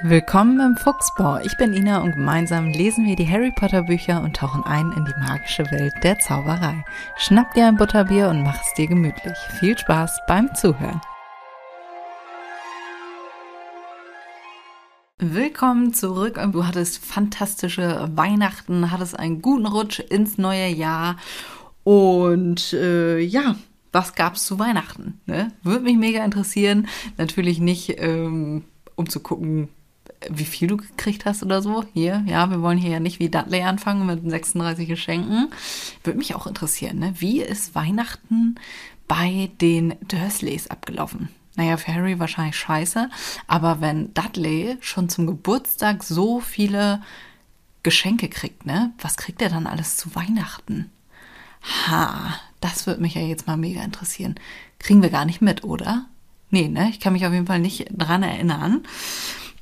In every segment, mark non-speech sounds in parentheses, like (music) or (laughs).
Willkommen im Fuchsbau. Ich bin Ina und gemeinsam lesen wir die Harry Potter Bücher und tauchen ein in die magische Welt der Zauberei. Schnapp dir ein Butterbier und mach es dir gemütlich. Viel Spaß beim Zuhören. Willkommen zurück. Du hattest fantastische Weihnachten, hattest einen guten Rutsch ins neue Jahr und äh, ja, was gab's zu Weihnachten? Ne? Würde mich mega interessieren. Natürlich nicht, ähm, um zu gucken, wie viel du gekriegt hast oder so. Hier, ja, wir wollen hier ja nicht wie Dudley anfangen mit 36 Geschenken. Würde mich auch interessieren, ne? Wie ist Weihnachten bei den Dursleys abgelaufen? Naja, für Harry wahrscheinlich scheiße, aber wenn Dudley schon zum Geburtstag so viele Geschenke kriegt, ne? Was kriegt er dann alles zu Weihnachten? Ha, das würde mich ja jetzt mal mega interessieren. Kriegen wir gar nicht mit, oder? Nee, ne? Ich kann mich auf jeden Fall nicht dran erinnern.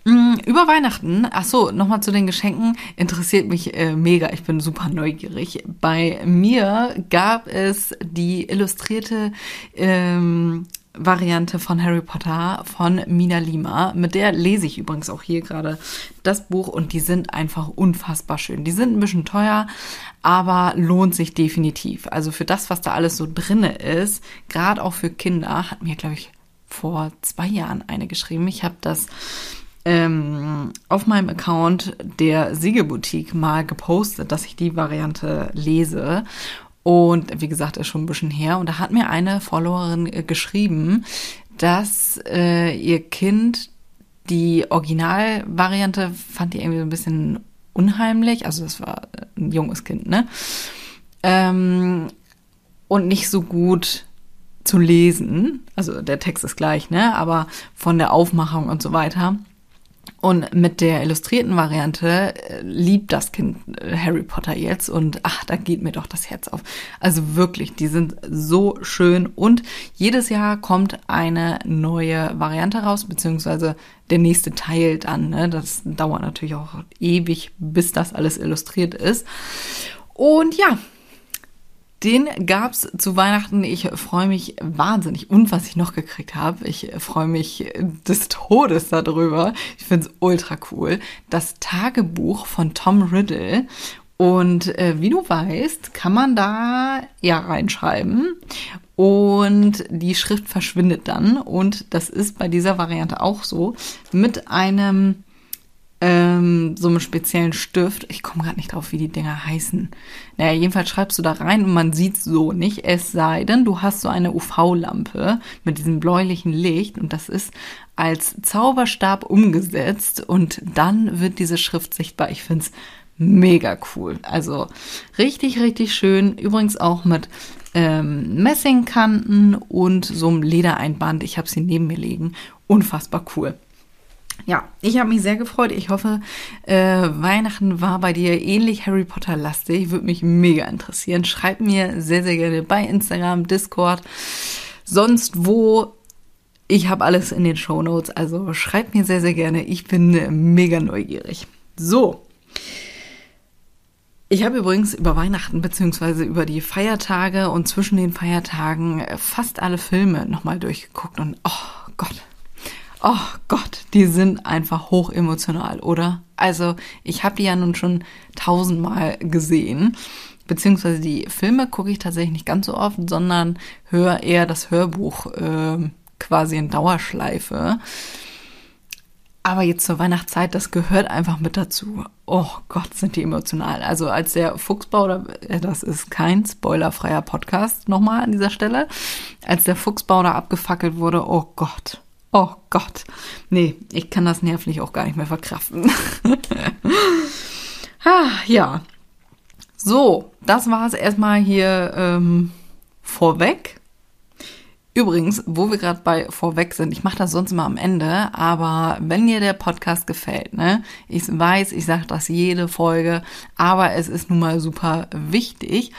Mm, über Weihnachten, ach so, nochmal zu den Geschenken, interessiert mich äh, mega, ich bin super neugierig. Bei mir gab es die illustrierte ähm, Variante von Harry Potter von Mina Lima. Mit der lese ich übrigens auch hier gerade das Buch und die sind einfach unfassbar schön. Die sind ein bisschen teuer, aber lohnt sich definitiv. Also für das, was da alles so drinne ist, gerade auch für Kinder, hat mir, glaube ich, vor zwei Jahren eine geschrieben. Ich habe das ähm, auf meinem Account der Siegelboutique mal gepostet, dass ich die Variante lese. Und wie gesagt, ist schon ein bisschen her. Und da hat mir eine Followerin äh, geschrieben, dass äh, ihr Kind die Originalvariante fand die irgendwie so ein bisschen unheimlich. Also das war ein junges Kind, ne? Ähm, und nicht so gut zu lesen. Also der Text ist gleich, ne? Aber von der Aufmachung und so weiter. Und mit der illustrierten Variante äh, liebt das Kind äh, Harry Potter jetzt und ach, da geht mir doch das Herz auf. Also wirklich, die sind so schön und jedes Jahr kommt eine neue Variante raus, beziehungsweise der nächste Teil dann. Ne? Das dauert natürlich auch ewig, bis das alles illustriert ist. Und ja, den gab's zu Weihnachten. Ich freue mich wahnsinnig. Und was ich noch gekriegt habe, ich freue mich des Todes darüber. Ich finde es ultra cool. Das Tagebuch von Tom Riddle. Und äh, wie du weißt, kann man da ja reinschreiben und die Schrift verschwindet dann. Und das ist bei dieser Variante auch so mit einem ähm, so einem speziellen Stift. Ich komme gerade nicht drauf, wie die Dinger heißen. Naja, jedenfalls schreibst du da rein und man sieht so nicht, es sei denn, du hast so eine UV-Lampe mit diesem bläulichen Licht und das ist als Zauberstab umgesetzt und dann wird diese Schrift sichtbar. Ich finde es mega cool. Also richtig, richtig schön. Übrigens auch mit ähm, Messingkanten und so einem Ledereinband. Ich habe sie neben mir liegen. Unfassbar cool. Ja, ich habe mich sehr gefreut. Ich hoffe, äh, Weihnachten war bei dir ähnlich Harry Potter lastig. Würde mich mega interessieren. Schreib mir sehr, sehr gerne bei Instagram, Discord, sonst wo. Ich habe alles in den Show Notes, also schreib mir sehr, sehr gerne. Ich bin mega neugierig. So. Ich habe übrigens über Weihnachten beziehungsweise über die Feiertage und zwischen den Feiertagen fast alle Filme nochmal durchgeguckt und oh Gott, oh Gott, die sind einfach hoch emotional, oder? Also ich habe die ja nun schon tausendmal gesehen. Beziehungsweise die Filme gucke ich tatsächlich nicht ganz so oft, sondern höre eher das Hörbuch äh, quasi in Dauerschleife. Aber jetzt zur Weihnachtszeit, das gehört einfach mit dazu. Oh Gott, sind die emotional. Also als der Fuchsbau, äh, das ist kein spoilerfreier Podcast nochmal an dieser Stelle, als der Fuchsbau da abgefackelt wurde, oh Gott, Oh Gott. Nee, ich kann das nervlich auch gar nicht mehr verkraften. (laughs) ah, ja. So, das war es erstmal hier ähm, vorweg. Übrigens, wo wir gerade bei vorweg sind, ich mache das sonst immer am Ende, aber wenn dir der Podcast gefällt, ne, ich weiß, ich sage das jede Folge, aber es ist nun mal super wichtig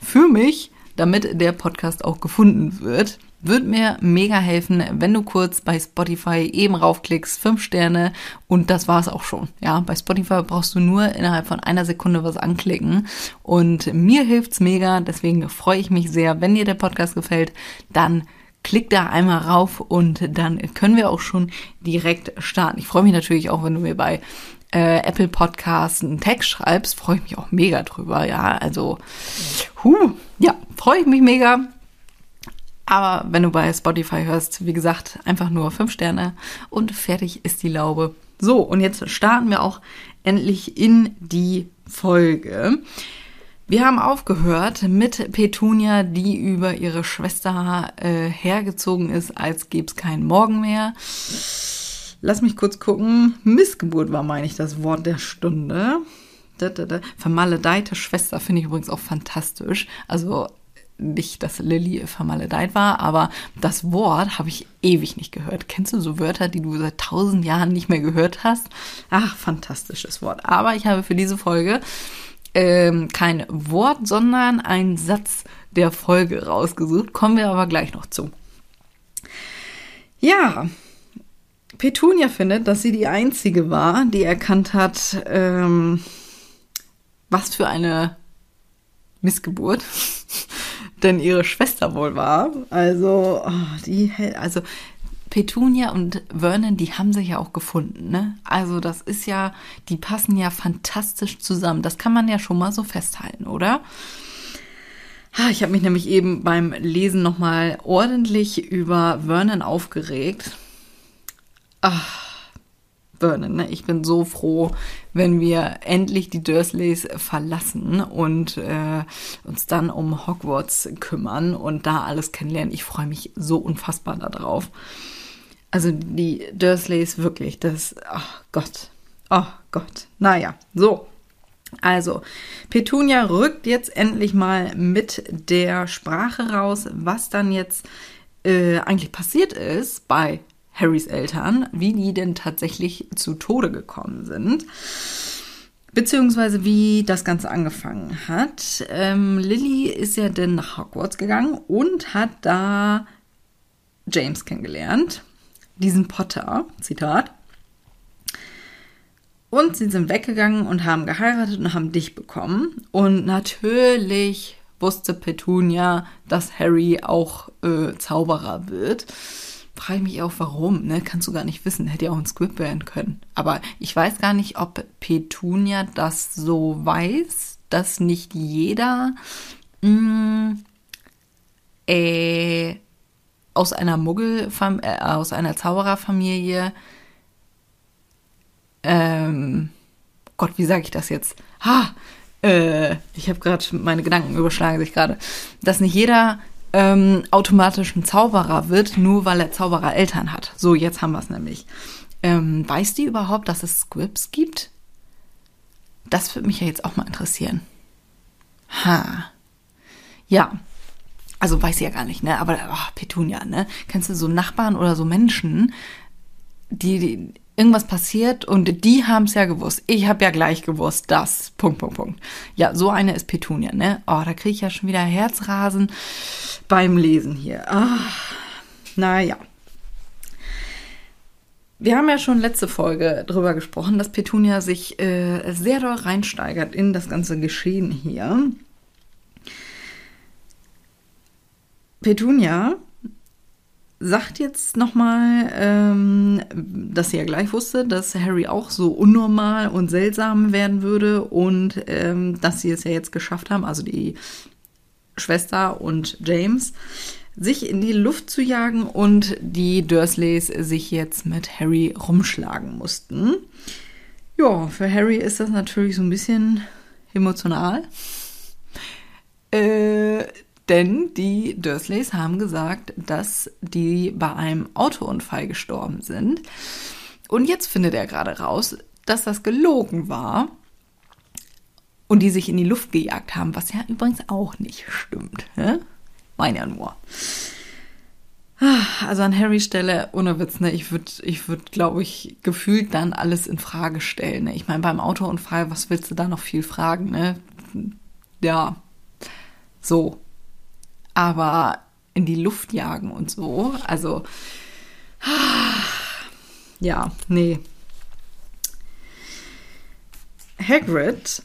für mich, damit der Podcast auch gefunden wird würde mir mega helfen, wenn du kurz bei Spotify eben raufklickst, fünf Sterne und das war's auch schon. Ja, bei Spotify brauchst du nur innerhalb von einer Sekunde was anklicken und mir hilft's mega, deswegen freue ich mich sehr, wenn dir der Podcast gefällt, dann klick da einmal rauf und dann können wir auch schon direkt starten. Ich freue mich natürlich auch, wenn du mir bei äh, Apple Podcasts einen Text schreibst, freue ich mich auch mega drüber. Ja, also, huh, ja, freue ich mich mega. Aber wenn du bei Spotify hörst, wie gesagt, einfach nur fünf Sterne und fertig ist die Laube. So, und jetzt starten wir auch endlich in die Folge. Wir haben aufgehört mit Petunia, die über ihre Schwester äh, hergezogen ist, als gäbe es keinen Morgen mehr. Lass mich kurz gucken. Missgeburt war, meine ich, das Wort der Stunde. Vermaledeite Schwester finde ich übrigens auch fantastisch. Also nicht, dass Lilly vermaledeit war, aber das Wort habe ich ewig nicht gehört. Kennst du so Wörter, die du seit tausend Jahren nicht mehr gehört hast? Ach, fantastisches Wort. Aber ich habe für diese Folge ähm, kein Wort, sondern einen Satz der Folge rausgesucht. Kommen wir aber gleich noch zu. Ja, Petunia findet, dass sie die einzige war, die erkannt hat, ähm, was für eine Missgeburt denn ihre Schwester wohl war. Also, oh, die, also Petunia und Vernon, die haben sich ja auch gefunden, ne? Also das ist ja, die passen ja fantastisch zusammen. Das kann man ja schon mal so festhalten, oder? Ich habe mich nämlich eben beim Lesen nochmal ordentlich über Vernon aufgeregt. Ach, Vernon. Ne? Ich bin so froh, wenn wir endlich die Dursleys verlassen und äh, uns dann um Hogwarts kümmern und da alles kennenlernen. Ich freue mich so unfassbar darauf. Also die Dursleys wirklich, das, oh Gott, oh Gott. Naja, so. Also, Petunia rückt jetzt endlich mal mit der Sprache raus, was dann jetzt äh, eigentlich passiert ist bei Harrys Eltern, wie die denn tatsächlich zu Tode gekommen sind. Beziehungsweise wie das Ganze angefangen hat. Ähm, Lily ist ja dann nach Hogwarts gegangen und hat da James kennengelernt. Diesen Potter, Zitat. Und sie sind weggegangen und haben geheiratet und haben dich bekommen. Und natürlich wusste Petunia, dass Harry auch äh, Zauberer wird frage ich mich auch, warum, ne? Kannst du gar nicht wissen. Hätte ja auch ein Squib werden können. Aber ich weiß gar nicht, ob Petunia das so weiß, dass nicht jeder mh, mm, äh, aus einer Muggel, äh, aus einer Zaubererfamilie, ähm, Gott, wie sage ich das jetzt? Ha, äh, ich habe gerade, meine Gedanken überschlagen sich gerade, dass nicht jeder ähm, automatisch ein Zauberer wird, nur weil er Zauberereltern hat. So, jetzt haben wir es nämlich. Ähm, weiß die überhaupt, dass es Squibs gibt? Das würde mich ja jetzt auch mal interessieren. Ha. Ja. Also weiß sie ja gar nicht, ne? Aber oh, Petunia, ne? Kennst du so Nachbarn oder so Menschen, die, die irgendwas passiert und die haben es ja gewusst. Ich habe ja gleich gewusst, das. Punkt, Punkt, Punkt. Ja, so eine ist Petunia, ne? Oh, da kriege ich ja schon wieder Herzrasen beim Lesen hier. Ah, naja. Wir haben ja schon letzte Folge drüber gesprochen, dass Petunia sich äh, sehr doll reinsteigert in das ganze Geschehen hier. Petunia sagt jetzt nochmal, ähm, dass sie ja gleich wusste, dass Harry auch so unnormal und seltsam werden würde und ähm, dass sie es ja jetzt geschafft haben, also die Schwester und James, sich in die Luft zu jagen und die Dursleys sich jetzt mit Harry rumschlagen mussten. Ja, für Harry ist das natürlich so ein bisschen emotional. Äh, denn die Dursleys haben gesagt, dass die bei einem Autounfall gestorben sind. Und jetzt findet er gerade raus, dass das gelogen war und die sich in die Luft gejagt haben, was ja übrigens auch nicht stimmt. Ne? Ja nur. Also an Harrys Stelle, ohne Witz, ne, ich würde, ich würd, glaube ich, gefühlt dann alles in Frage stellen. Ne? Ich meine, beim Autounfall, was willst du da noch viel fragen, ne? Ja, so aber in die Luft jagen und so. Also, ja, nee. Hagrid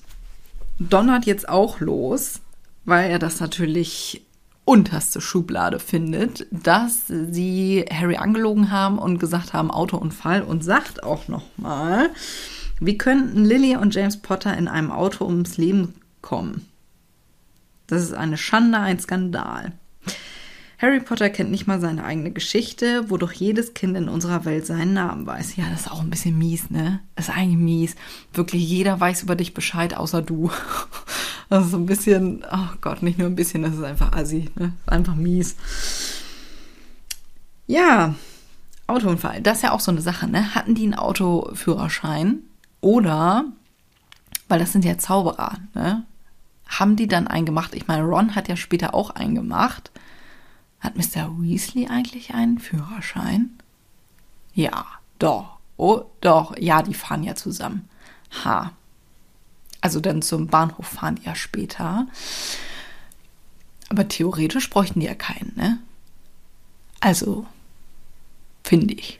donnert jetzt auch los, weil er das natürlich unterste Schublade findet, dass sie Harry angelogen haben und gesagt haben Autounfall und sagt auch noch mal, wie könnten Lily und James Potter in einem Auto ums Leben kommen? Das ist eine Schande, ein Skandal. Harry Potter kennt nicht mal seine eigene Geschichte, wodurch jedes Kind in unserer Welt seinen Namen weiß. Ja, das ist auch ein bisschen mies, ne? Das ist eigentlich mies. Wirklich jeder weiß über dich Bescheid, außer du. (laughs) Das ist so ein bisschen, oh Gott, nicht nur ein bisschen, das ist einfach assi, ne? Das ist einfach mies. Ja, Autounfall, das ist ja auch so eine Sache, ne? Hatten die einen Autoführerschein oder, weil das sind ja Zauberer, ne? Haben die dann einen gemacht? Ich meine, Ron hat ja später auch einen gemacht. Hat Mr. Weasley eigentlich einen Führerschein? Ja, doch. Oh, doch. Ja, die fahren ja zusammen. Ha. Also dann zum Bahnhof fahren die ja später. Aber theoretisch bräuchten die ja keinen, ne? Also, finde ich.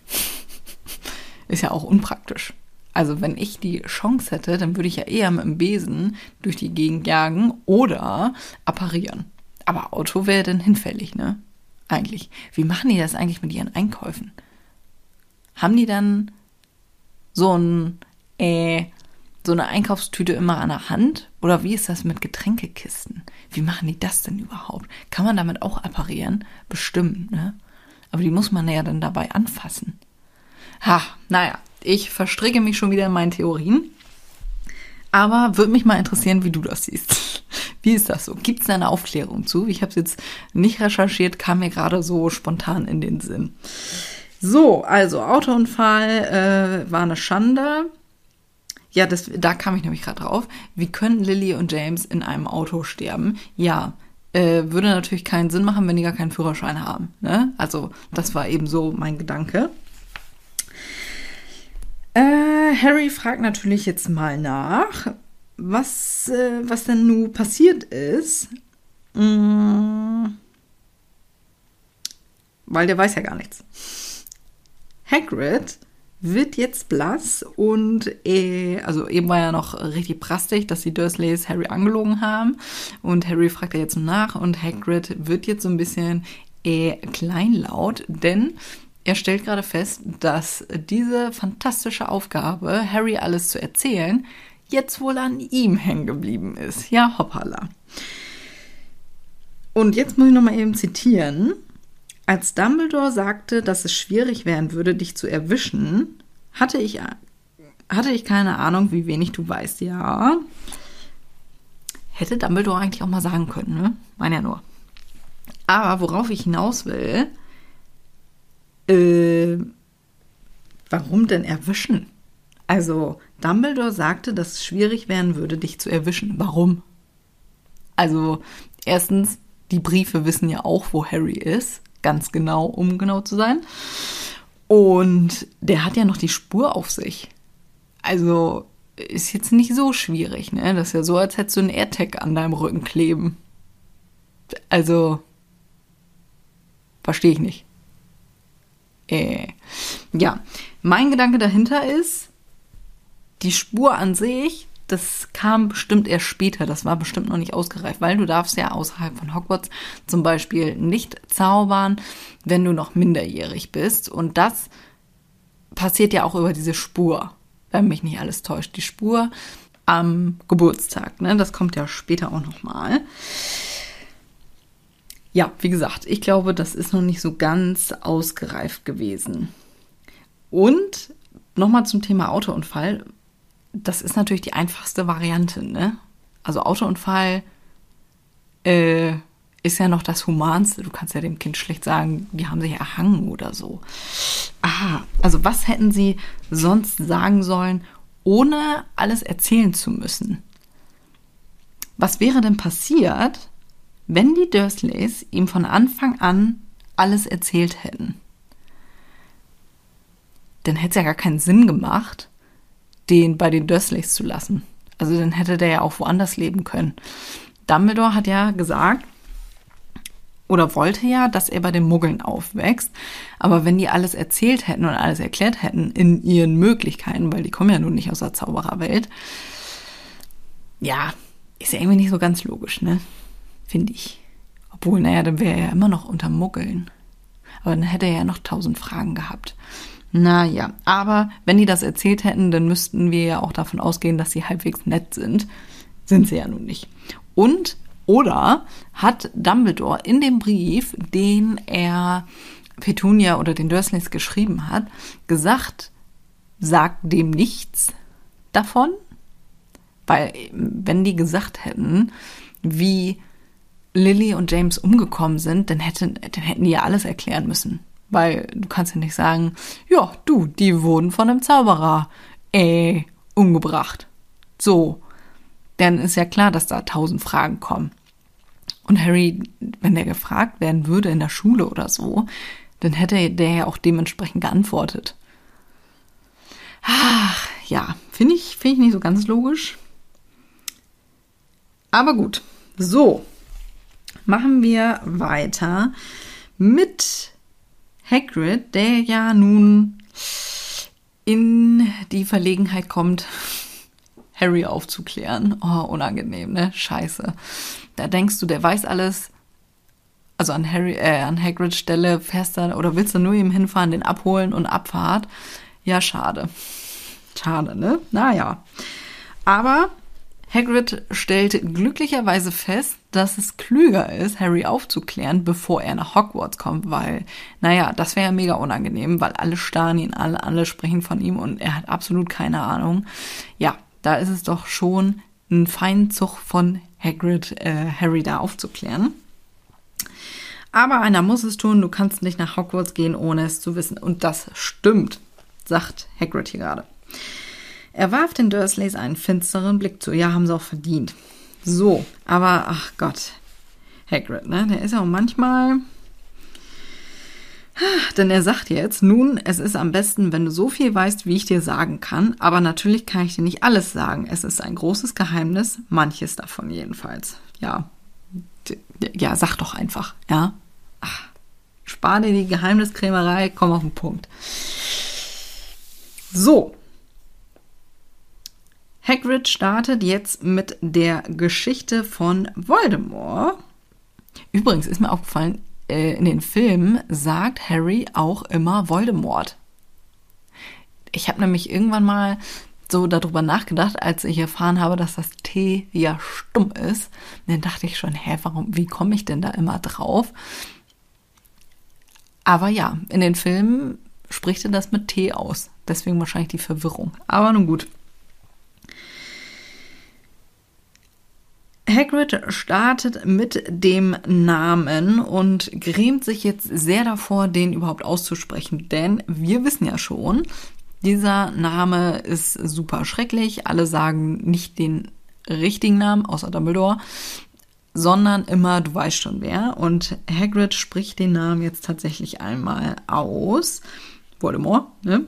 (laughs) Ist ja auch unpraktisch. Also, wenn ich die Chance hätte, dann würde ich ja eher mit dem Besen durch die Gegend jagen oder apparieren. Aber Auto wäre dann hinfällig, ne? eigentlich? Wie machen die das eigentlich mit ihren Einkäufen? Haben die dann so ein, äh, so eine Einkaufstüte immer an der Hand? Oder wie ist das mit Getränkekisten? Wie machen die das denn überhaupt? Kann man damit auch apparieren? Bestimmt, ne? Aber die muss man ja dann dabei anfassen. Ha, naja, ich verstricke mich schon wieder in meinen Theorien. Aber würde mich mal interessieren, wie du das siehst. (laughs) Wie ist das so? Gibt es da eine Aufklärung zu? Ich habe es jetzt nicht recherchiert, kam mir gerade so spontan in den Sinn. So, also Autounfall äh, war eine Schande. Ja, das, da kam ich nämlich gerade drauf. Wie können Lily und James in einem Auto sterben? Ja, äh, würde natürlich keinen Sinn machen, wenn die gar keinen Führerschein haben. Ne? Also, das war eben so mein Gedanke. Äh, Harry fragt natürlich jetzt mal nach, was, äh, was denn nun passiert ist. Mm, weil der weiß ja gar nichts. Hagrid wird jetzt blass und äh, also eben war ja noch richtig prastig, dass die Dursleys Harry angelogen haben und Harry fragt ja jetzt nach und Hagrid wird jetzt so ein bisschen äh, kleinlaut, denn er stellt gerade fest, dass diese fantastische Aufgabe, Harry alles zu erzählen, jetzt wohl an ihm hängen geblieben ist. Ja, hoppala. Und jetzt muss ich noch mal eben zitieren. Als Dumbledore sagte, dass es schwierig werden würde, dich zu erwischen, hatte ich, hatte ich keine Ahnung, wie wenig du weißt. Ja. Hätte Dumbledore eigentlich auch mal sagen können, ne? Meine ja nur. Aber worauf ich hinaus will, äh, warum denn erwischen? Also, Dumbledore sagte, dass es schwierig werden würde, dich zu erwischen. Warum? Also, erstens, die Briefe wissen ja auch, wo Harry ist. Ganz genau, um genau zu sein. Und der hat ja noch die Spur auf sich. Also, ist jetzt nicht so schwierig, ne? Das ist ja so, als hättest du einen AirTag an deinem Rücken kleben. Also, verstehe ich nicht. Äh, ja, mein Gedanke dahinter ist, die Spur an sich, das kam bestimmt erst später, das war bestimmt noch nicht ausgereift, weil du darfst ja außerhalb von Hogwarts zum Beispiel nicht zaubern, wenn du noch minderjährig bist. Und das passiert ja auch über diese Spur, wenn mich nicht alles täuscht. Die Spur am Geburtstag, ne? Das kommt ja später auch nochmal. Ja, wie gesagt, ich glaube, das ist noch nicht so ganz ausgereift gewesen. Und nochmal zum Thema Autounfall das ist natürlich die einfachste Variante, ne? Also Autounfall äh, ist ja noch das Humanste. Du kannst ja dem Kind schlecht sagen, die haben sich erhangen oder so. Ah, also was hätten sie sonst sagen sollen, ohne alles erzählen zu müssen? Was wäre denn passiert, wenn die Dursleys ihm von Anfang an alles erzählt hätten? Dann hätte es ja gar keinen Sinn gemacht, den bei den Dursleys zu lassen. Also dann hätte der ja auch woanders leben können. Dumbledore hat ja gesagt, oder wollte ja, dass er bei den Muggeln aufwächst. Aber wenn die alles erzählt hätten und alles erklärt hätten in ihren Möglichkeiten, weil die kommen ja nun nicht aus der Zaubererwelt, ja, ist ja irgendwie nicht so ganz logisch, ne? Finde ich. Obwohl, naja, dann wäre er ja immer noch unter Muggeln. Aber dann hätte er ja noch tausend Fragen gehabt. Naja, aber wenn die das erzählt hätten, dann müssten wir ja auch davon ausgehen, dass sie halbwegs nett sind. Sind sie ja nun nicht. Und, oder hat Dumbledore in dem Brief, den er Petunia oder den Dursleys geschrieben hat, gesagt, sagt dem nichts davon? Weil, wenn die gesagt hätten, wie Lily und James umgekommen sind, dann, hätte, dann hätten die ja alles erklären müssen. Weil du kannst ja nicht sagen, ja, du, die wurden von einem Zauberer, äh, umgebracht. So. Dann ist ja klar, dass da tausend Fragen kommen. Und Harry, wenn der gefragt werden würde in der Schule oder so, dann hätte der ja auch dementsprechend geantwortet. Ach, ja, finde ich, finde ich nicht so ganz logisch. Aber gut. So, machen wir weiter mit Hagrid, der ja nun in die Verlegenheit kommt, (laughs) Harry aufzuklären. Oh, unangenehm, ne? Scheiße. Da denkst du, der weiß alles. Also an Harry, äh, an Hagrids Stelle fährst du oder willst du nur ihm hinfahren, den abholen und Abfahrt? Ja, schade. Schade, ne? Naja. Aber Hagrid stellt glücklicherweise fest, dass es klüger ist, Harry aufzuklären, bevor er nach Hogwarts kommt, weil, naja, das wäre ja mega unangenehm, weil alle starren ihn, alle, alle sprechen von ihm und er hat absolut keine Ahnung. Ja, da ist es doch schon ein Feinzug von Hagrid, äh, Harry da aufzuklären. Aber einer muss es tun, du kannst nicht nach Hogwarts gehen, ohne es zu wissen. Und das stimmt, sagt Hagrid hier gerade. Er warf den Dursleys einen finsteren Blick zu. Ja, haben sie auch verdient. So, aber ach Gott, Hagrid, ne? Der ist ja auch manchmal. Denn er sagt jetzt, nun, es ist am besten, wenn du so viel weißt, wie ich dir sagen kann, aber natürlich kann ich dir nicht alles sagen. Es ist ein großes Geheimnis, manches davon jedenfalls. Ja, ja, sag doch einfach, ja. Ach, spar dir die Geheimniskrämerei, komm auf den Punkt. So, Hagrid startet jetzt mit der Geschichte von Voldemort. Übrigens ist mir aufgefallen, äh, in den Filmen sagt Harry auch immer Voldemort. Ich habe nämlich irgendwann mal so darüber nachgedacht, als ich erfahren habe, dass das T ja stumm ist. dann dachte ich schon, hä, warum, wie komme ich denn da immer drauf? Aber ja, in den Filmen spricht er das mit T aus. Deswegen wahrscheinlich die Verwirrung. Aber nun gut. Hagrid startet mit dem Namen und grämt sich jetzt sehr davor, den überhaupt auszusprechen, denn wir wissen ja schon, dieser Name ist super schrecklich. Alle sagen nicht den richtigen Namen, außer Dumbledore, sondern immer, du weißt schon wer. Und Hagrid spricht den Namen jetzt tatsächlich einmal aus. Voldemort, ne?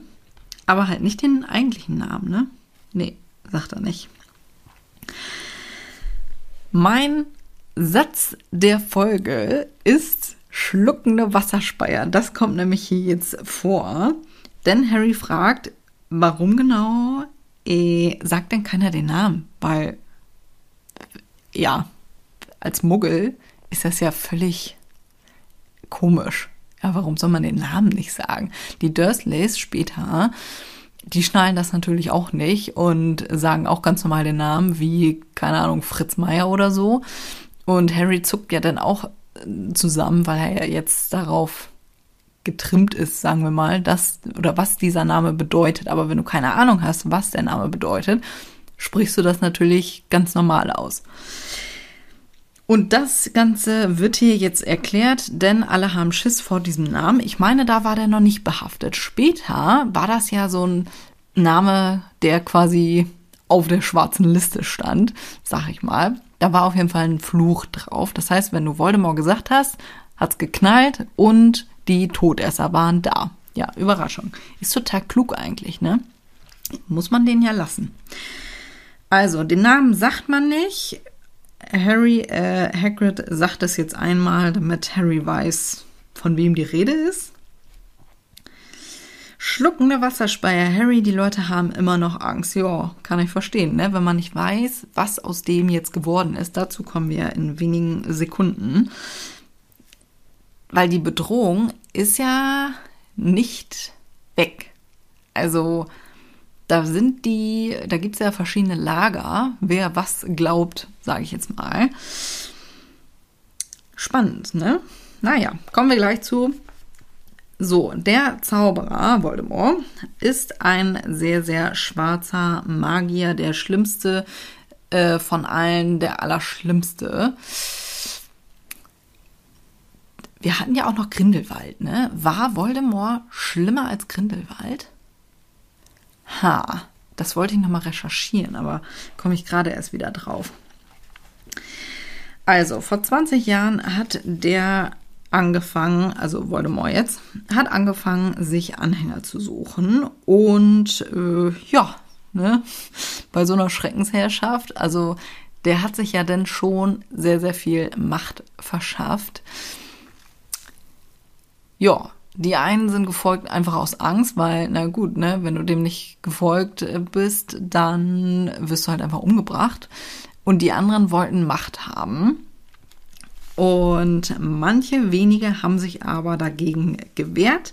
Aber halt nicht den eigentlichen Namen, ne? Nee, sagt er nicht. Mein Satz der Folge ist schluckende Wasserspeier. Das kommt nämlich hier jetzt vor. Denn Harry fragt, warum genau äh, sagt denn keiner den Namen? Weil, ja, als Muggel ist das ja völlig komisch. Ja, warum soll man den Namen nicht sagen? Die Dursleys später die schnallen das natürlich auch nicht und sagen auch ganz normal den Namen wie, keine Ahnung, Fritz Meier oder so. Und Harry zuckt ja dann auch äh, zusammen, weil er ja jetzt darauf getrimmt ist, sagen wir mal, dass oder was dieser Name bedeutet. Aber wenn du keine Ahnung hast, was der Name bedeutet, sprichst du das natürlich ganz normal aus. Und das Ganze wird hier jetzt erklärt, denn alle haben Schiss vor diesem Namen. Ich meine, da war der noch nicht behaftet. Später war das ja so ein Name, der quasi auf der schwarzen Liste stand, sag ich mal. Da war auf jeden Fall ein Fluch drauf. Das heißt, wenn du Voldemort gesagt hast, hat's geknallt und die Todesser waren da. Ja, Überraschung. Ist total klug eigentlich, ne? Muss man den ja lassen. Also, den Namen sagt man nicht. Harry, äh, Hagrid sagt es jetzt einmal, damit Harry weiß, von wem die Rede ist. Schluckende Wasserspeier. Harry, die Leute haben immer noch Angst. Ja, kann ich verstehen, ne? Wenn man nicht weiß, was aus dem jetzt geworden ist. Dazu kommen wir in wenigen Sekunden. weil die Bedrohung ist ja nicht weg. Also da sind die, da gibt es ja verschiedene Lager, wer was glaubt, sage ich jetzt mal. Spannend, ne? Naja, kommen wir gleich zu. So, der Zauberer Voldemort ist ein sehr, sehr schwarzer Magier, der schlimmste äh, von allen, der allerschlimmste. Wir hatten ja auch noch Grindelwald, ne? War Voldemort schlimmer als Grindelwald? Ha, das wollte ich nochmal recherchieren, aber komme ich gerade erst wieder drauf. Also, vor 20 Jahren hat der angefangen, also Voldemort jetzt, hat angefangen, sich Anhänger zu suchen. Und äh, ja, ne, bei so einer Schreckensherrschaft, also der hat sich ja dann schon sehr, sehr viel Macht verschafft. Ja, die einen sind gefolgt einfach aus Angst, weil, na gut, ne, wenn du dem nicht gefolgt äh, bist, dann wirst du halt einfach umgebracht. Und die anderen wollten Macht haben. Und manche wenige haben sich aber dagegen gewehrt.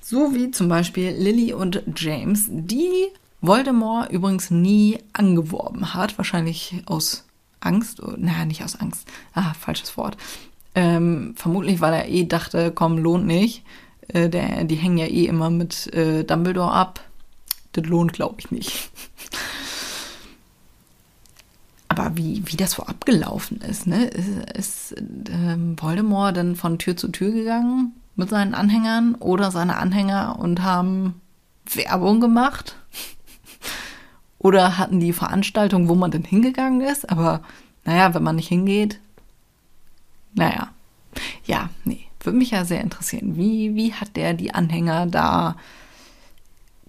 So wie zum Beispiel Lily und James, die Voldemort übrigens nie angeworben hat. Wahrscheinlich aus Angst. Naja, nicht aus Angst. Ah, falsches Wort. Ähm, vermutlich, weil er eh dachte, komm, lohnt nicht. Äh, der, die hängen ja eh immer mit äh, Dumbledore ab. Das lohnt, glaube ich, nicht. Aber wie, wie das so abgelaufen ist, ne? Ist, ist ähm, Voldemort dann von Tür zu Tür gegangen mit seinen Anhängern oder seine Anhänger und haben Werbung gemacht? oder hatten die Veranstaltung, wo man denn hingegangen ist? Aber naja, wenn man nicht hingeht, naja. Ja, nee. Würde mich ja sehr interessieren. Wie, wie hat der die Anhänger da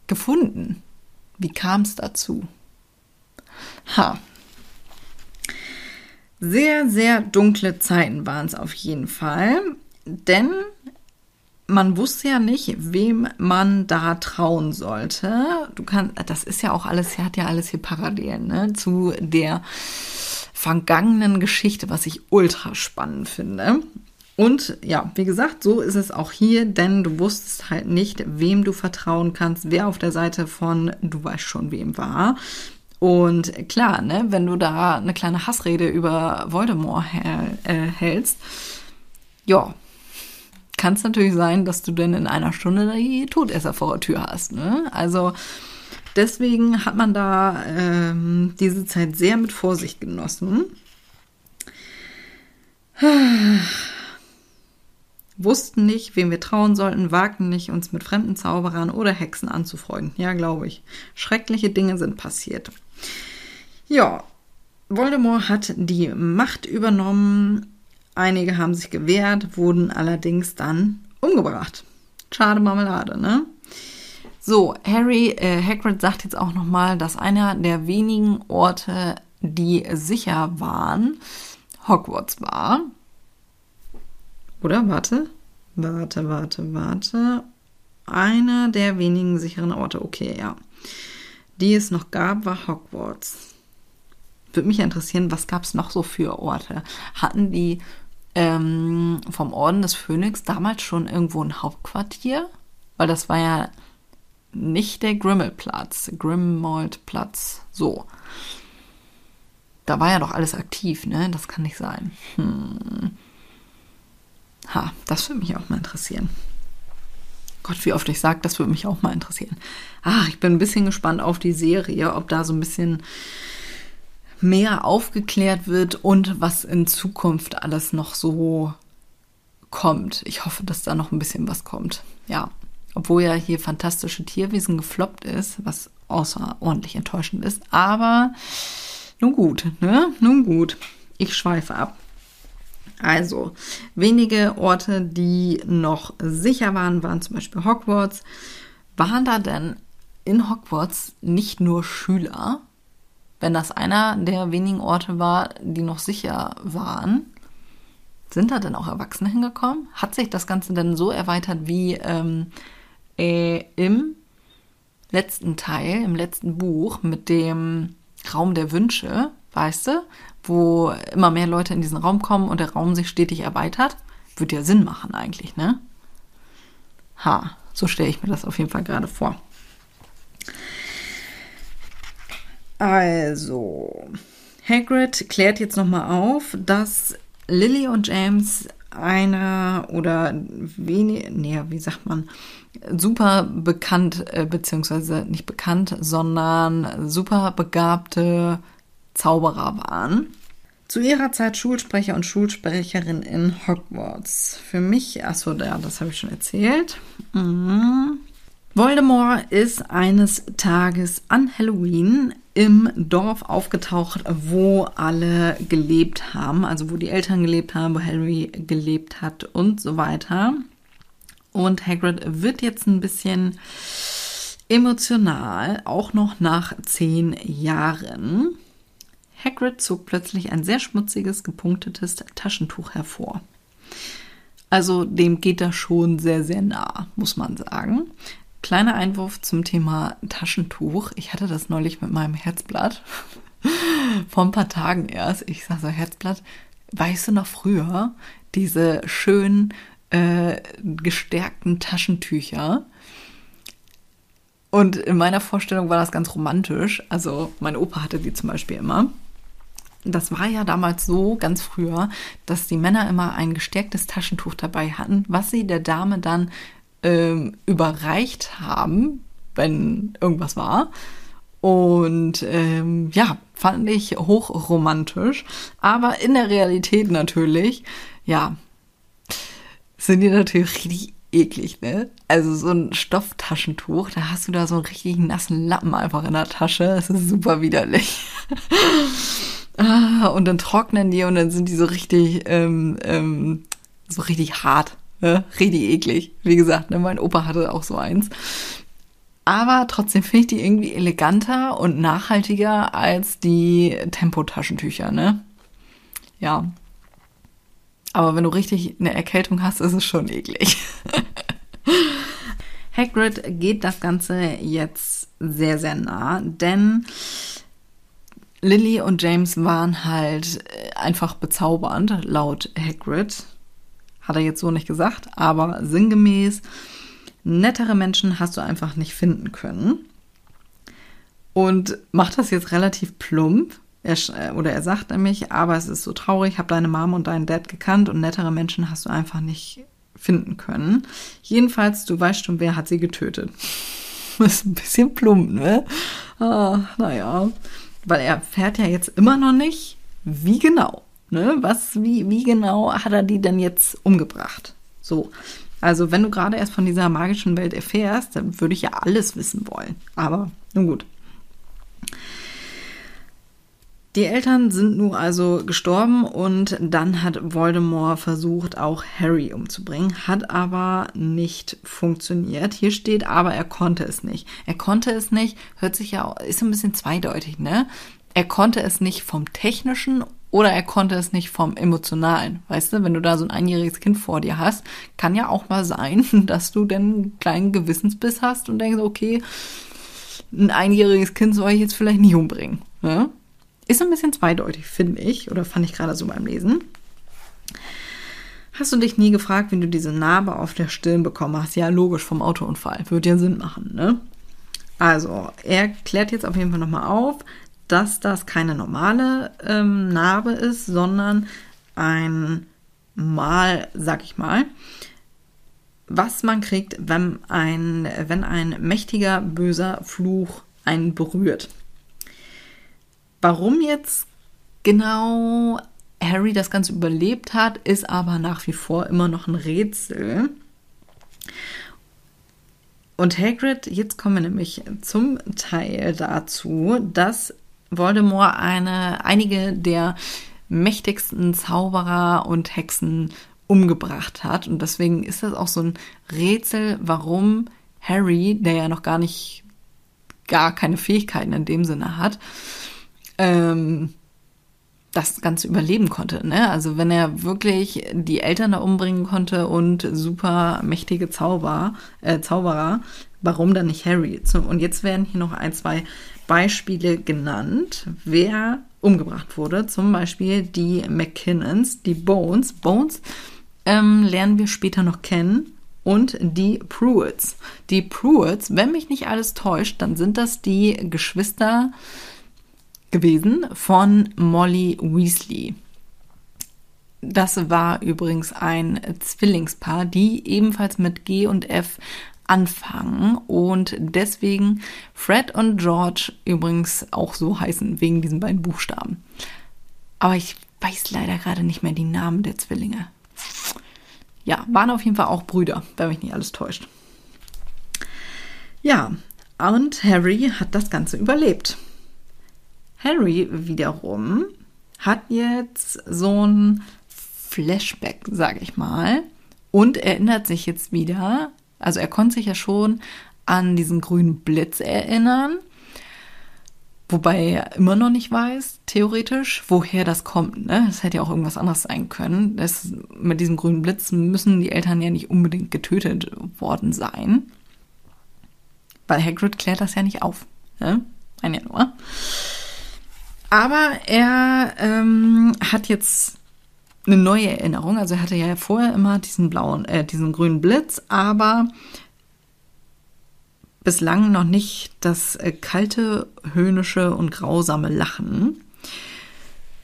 gefunden? Wie kam es dazu? Ha. Sehr, sehr dunkle Zeiten waren es auf jeden Fall. Denn man wusste ja nicht, wem man da trauen sollte. Du kannst, das ist ja auch alles, hat ja alles hier Parallelen, ne, zu der vergangenen Geschichte, was ich ultra spannend finde. Und ja, wie gesagt, so ist es auch hier, denn du wusstest halt nicht, wem du vertrauen kannst, wer auf der Seite von du weißt schon wem war. Und klar, ne, wenn du da eine kleine Hassrede über Voldemort äh, hältst, ja, kann es natürlich sein, dass du denn in einer Stunde die Todesser vor der Tür hast. Ne? Also deswegen hat man da ähm, diese Zeit sehr mit Vorsicht genossen (sighs) wussten nicht, wem wir trauen sollten, wagten nicht, uns mit fremden Zauberern oder Hexen anzufreunden. Ja, glaube ich. Schreckliche Dinge sind passiert. Ja, Voldemort hat die Macht übernommen. Einige haben sich gewehrt, wurden allerdings dann umgebracht. Schade Marmelade, ne? So, Harry, äh, Hagrid sagt jetzt auch nochmal, dass einer der wenigen Orte, die sicher waren, Hogwarts war. Oder? Warte. Warte, warte, warte. Einer der wenigen sicheren Orte. Okay, ja. Die es noch gab, war Hogwarts. Würde mich interessieren, was gab es noch so für Orte? Hatten die ähm, vom Orden des Phönix damals schon irgendwo ein Hauptquartier? Weil das war ja nicht der Grimmelplatz, Grimmauld-Platz, so. Da war ja doch alles aktiv, ne? Das kann nicht sein. Hm. Ha, das würde mich auch mal interessieren. Gott, wie oft ich sage, das würde mich auch mal interessieren. Ah, ich bin ein bisschen gespannt auf die Serie, ob da so ein bisschen mehr aufgeklärt wird und was in Zukunft alles noch so kommt. Ich hoffe, dass da noch ein bisschen was kommt. Ja, obwohl ja hier fantastische Tierwesen gefloppt ist, was außerordentlich enttäuschend ist. Aber nun gut, ne? Nun gut. Ich schweife ab. Also, wenige Orte, die noch sicher waren, waren zum Beispiel Hogwarts. Waren da denn in Hogwarts nicht nur Schüler? Wenn das einer der wenigen Orte war, die noch sicher waren, sind da denn auch Erwachsene hingekommen? Hat sich das Ganze denn so erweitert wie ähm, äh, im letzten Teil, im letzten Buch mit dem Raum der Wünsche, weißt du, wo immer mehr Leute in diesen Raum kommen und der Raum sich stetig erweitert. Würde ja Sinn machen eigentlich, ne? Ha, so stelle ich mir das auf jeden Fall gerade vor. Also, Hagrid klärt jetzt nochmal auf, dass Lily und James einer oder wenig, nee, wie sagt man, super bekannt, äh, beziehungsweise nicht bekannt, sondern super begabte Zauberer waren. Zu ihrer Zeit Schulsprecher und Schulsprecherin in Hogwarts. Für mich, achso, ja, das habe ich schon erzählt. Mhm. Voldemort ist eines Tages an Halloween im Dorf aufgetaucht, wo alle gelebt haben, also wo die Eltern gelebt haben, wo Harry gelebt hat und so weiter. Und Hagrid wird jetzt ein bisschen emotional, auch noch nach zehn Jahren. Hagrid zog plötzlich ein sehr schmutziges, gepunktetes Taschentuch hervor. Also dem geht er schon sehr, sehr nah, muss man sagen. Kleiner Einwurf zum Thema Taschentuch. Ich hatte das neulich mit meinem Herzblatt. (laughs) Vor ein paar Tagen erst. Ich sag so, Herzblatt, weißt du noch früher, diese schönen äh, gestärkten Taschentücher? Und in meiner Vorstellung war das ganz romantisch. Also mein Opa hatte die zum Beispiel immer. Das war ja damals so, ganz früher, dass die Männer immer ein gestärktes Taschentuch dabei hatten, was sie der Dame dann ähm, überreicht haben, wenn irgendwas war. Und ähm, ja, fand ich hochromantisch. Aber in der Realität natürlich, ja, sind die natürlich richtig eklig, ne? Also so ein Stofftaschentuch, da hast du da so einen richtig nassen Lappen einfach in der Tasche. Das ist super widerlich. (laughs) ah, und dann trocknen die und dann sind die so richtig, ähm, ähm, so richtig hart. Ne? Richtig eklig. Wie gesagt, ne, mein Opa hatte auch so eins. Aber trotzdem finde ich die irgendwie eleganter und nachhaltiger als die Tempotaschentücher, ne? Ja. Aber wenn du richtig eine Erkältung hast, ist es schon eklig. (laughs) Hagrid geht das Ganze jetzt sehr, sehr nah, denn Lily und James waren halt einfach bezaubernd, laut Hagrid. Hat er jetzt so nicht gesagt, aber sinngemäß, nettere Menschen hast du einfach nicht finden können. Und macht das jetzt relativ plump. Er, äh, oder er sagt nämlich, aber es ist so traurig, habe deine Mom und deinen Dad gekannt und nettere Menschen hast du einfach nicht finden können. Jedenfalls, du weißt schon, wer hat sie getötet. (laughs) Ist ein bisschen plump, ne? Ah, naja. Weil er fährt ja jetzt immer noch nicht, wie genau. Ne? Was, wie, wie genau hat er die denn jetzt umgebracht? So. Also, wenn du gerade erst von dieser magischen Welt erfährst, dann würde ich ja alles wissen wollen. Aber nun gut. Die Eltern sind nun also gestorben und dann hat Voldemort versucht, auch Harry umzubringen, hat aber nicht funktioniert. Hier steht aber, er konnte es nicht. Er konnte es nicht, hört sich ja, ist ein bisschen zweideutig, ne? Er konnte es nicht vom technischen oder er konnte es nicht vom Emotionalen. Weißt du, wenn du da so ein einjähriges Kind vor dir hast, kann ja auch mal sein, (laughs) dass du denn einen kleinen Gewissensbiss hast und denkst, okay, ein einjähriges Kind soll ich jetzt vielleicht nicht umbringen. Ne? Ist ein bisschen zweideutig, finde ich, oder fand ich gerade so beim Lesen. Hast du dich nie gefragt, wie du diese Narbe auf der Stirn bekommen hast? Ja, logisch, vom Autounfall. Würde ja Sinn machen, ne? Also, er klärt jetzt auf jeden Fall nochmal auf, dass das keine normale ähm, Narbe ist, sondern ein Mal, sag ich mal, was man kriegt, wenn ein, wenn ein mächtiger, böser Fluch einen berührt. Warum jetzt genau Harry das Ganze überlebt hat, ist aber nach wie vor immer noch ein Rätsel. Und Hagrid, jetzt kommen wir nämlich zum Teil dazu, dass Voldemort eine, einige der mächtigsten Zauberer und Hexen umgebracht hat. Und deswegen ist das auch so ein Rätsel, warum Harry, der ja noch gar nicht, gar keine Fähigkeiten in dem Sinne hat, ähm, das Ganze überleben konnte. Ne? Also wenn er wirklich die Eltern da umbringen konnte und super mächtige Zauber, äh, Zauberer, warum dann nicht Harry? Und jetzt werden hier noch ein, zwei Beispiele genannt, wer umgebracht wurde. Zum Beispiel die McKinnons, die Bones. Bones ähm, lernen wir später noch kennen und die Pruitts. Die Pruitts, wenn mich nicht alles täuscht, dann sind das die Geschwister gewesen von Molly Weasley. Das war übrigens ein Zwillingspaar, die ebenfalls mit G und F anfangen und deswegen Fred und George übrigens auch so heißen, wegen diesen beiden Buchstaben. Aber ich weiß leider gerade nicht mehr die Namen der Zwillinge. Ja, waren auf jeden Fall auch Brüder, wenn mich nicht alles täuscht. Ja, und Harry hat das Ganze überlebt. Harry wiederum hat jetzt so ein Flashback, sage ich mal, und erinnert sich jetzt wieder, also er konnte sich ja schon an diesen grünen Blitz erinnern, wobei er immer noch nicht weiß, theoretisch, woher das kommt. Ne? Das hätte ja auch irgendwas anderes sein können. Das, mit diesem grünen Blitz müssen die Eltern ja nicht unbedingt getötet worden sein, weil Hagrid klärt das ja nicht auf. Ne? Ein ja nur. Aber er ähm, hat jetzt eine neue Erinnerung. Also er hatte ja vorher immer diesen blauen, äh, diesen grünen Blitz, aber bislang noch nicht das äh, kalte, höhnische und grausame Lachen.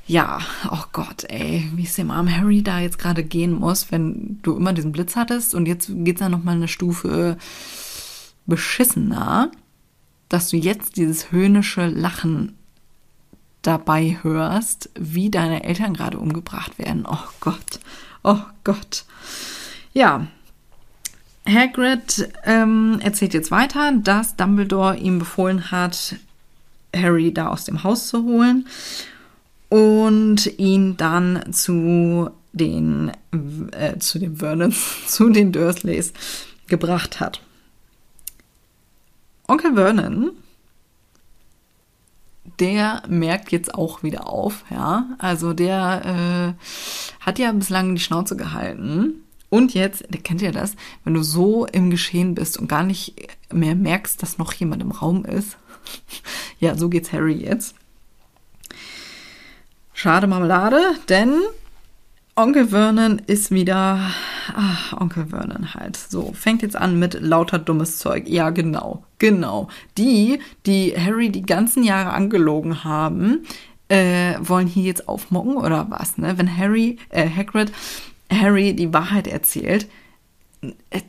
Ja, oh Gott, ey, wie es dem armen Harry da jetzt gerade gehen muss, wenn du immer diesen Blitz hattest und jetzt geht's ja noch mal eine Stufe beschissener, dass du jetzt dieses höhnische Lachen dabei hörst, wie deine Eltern gerade umgebracht werden. Oh Gott, oh Gott. Ja, Hagrid ähm, erzählt jetzt weiter, dass Dumbledore ihm befohlen hat, Harry da aus dem Haus zu holen und ihn dann zu den äh, zu den Vernons, (laughs) zu den Dursleys gebracht hat. Onkel Vernon der merkt jetzt auch wieder auf, ja. Also der äh, hat ja bislang die Schnauze gehalten. Und jetzt, der kennt ja das, wenn du so im Geschehen bist und gar nicht mehr merkst, dass noch jemand im Raum ist. (laughs) ja, so geht's Harry jetzt. Schade Marmelade, denn Onkel Vernon ist wieder. Ach, Onkel Vernon halt. So, fängt jetzt an mit lauter dummes Zeug. Ja, genau, genau. Die, die Harry die ganzen Jahre angelogen haben, äh, wollen hier jetzt aufmocken oder was, ne? Wenn Harry, äh, Hagrid, Harry die Wahrheit erzählt, äh,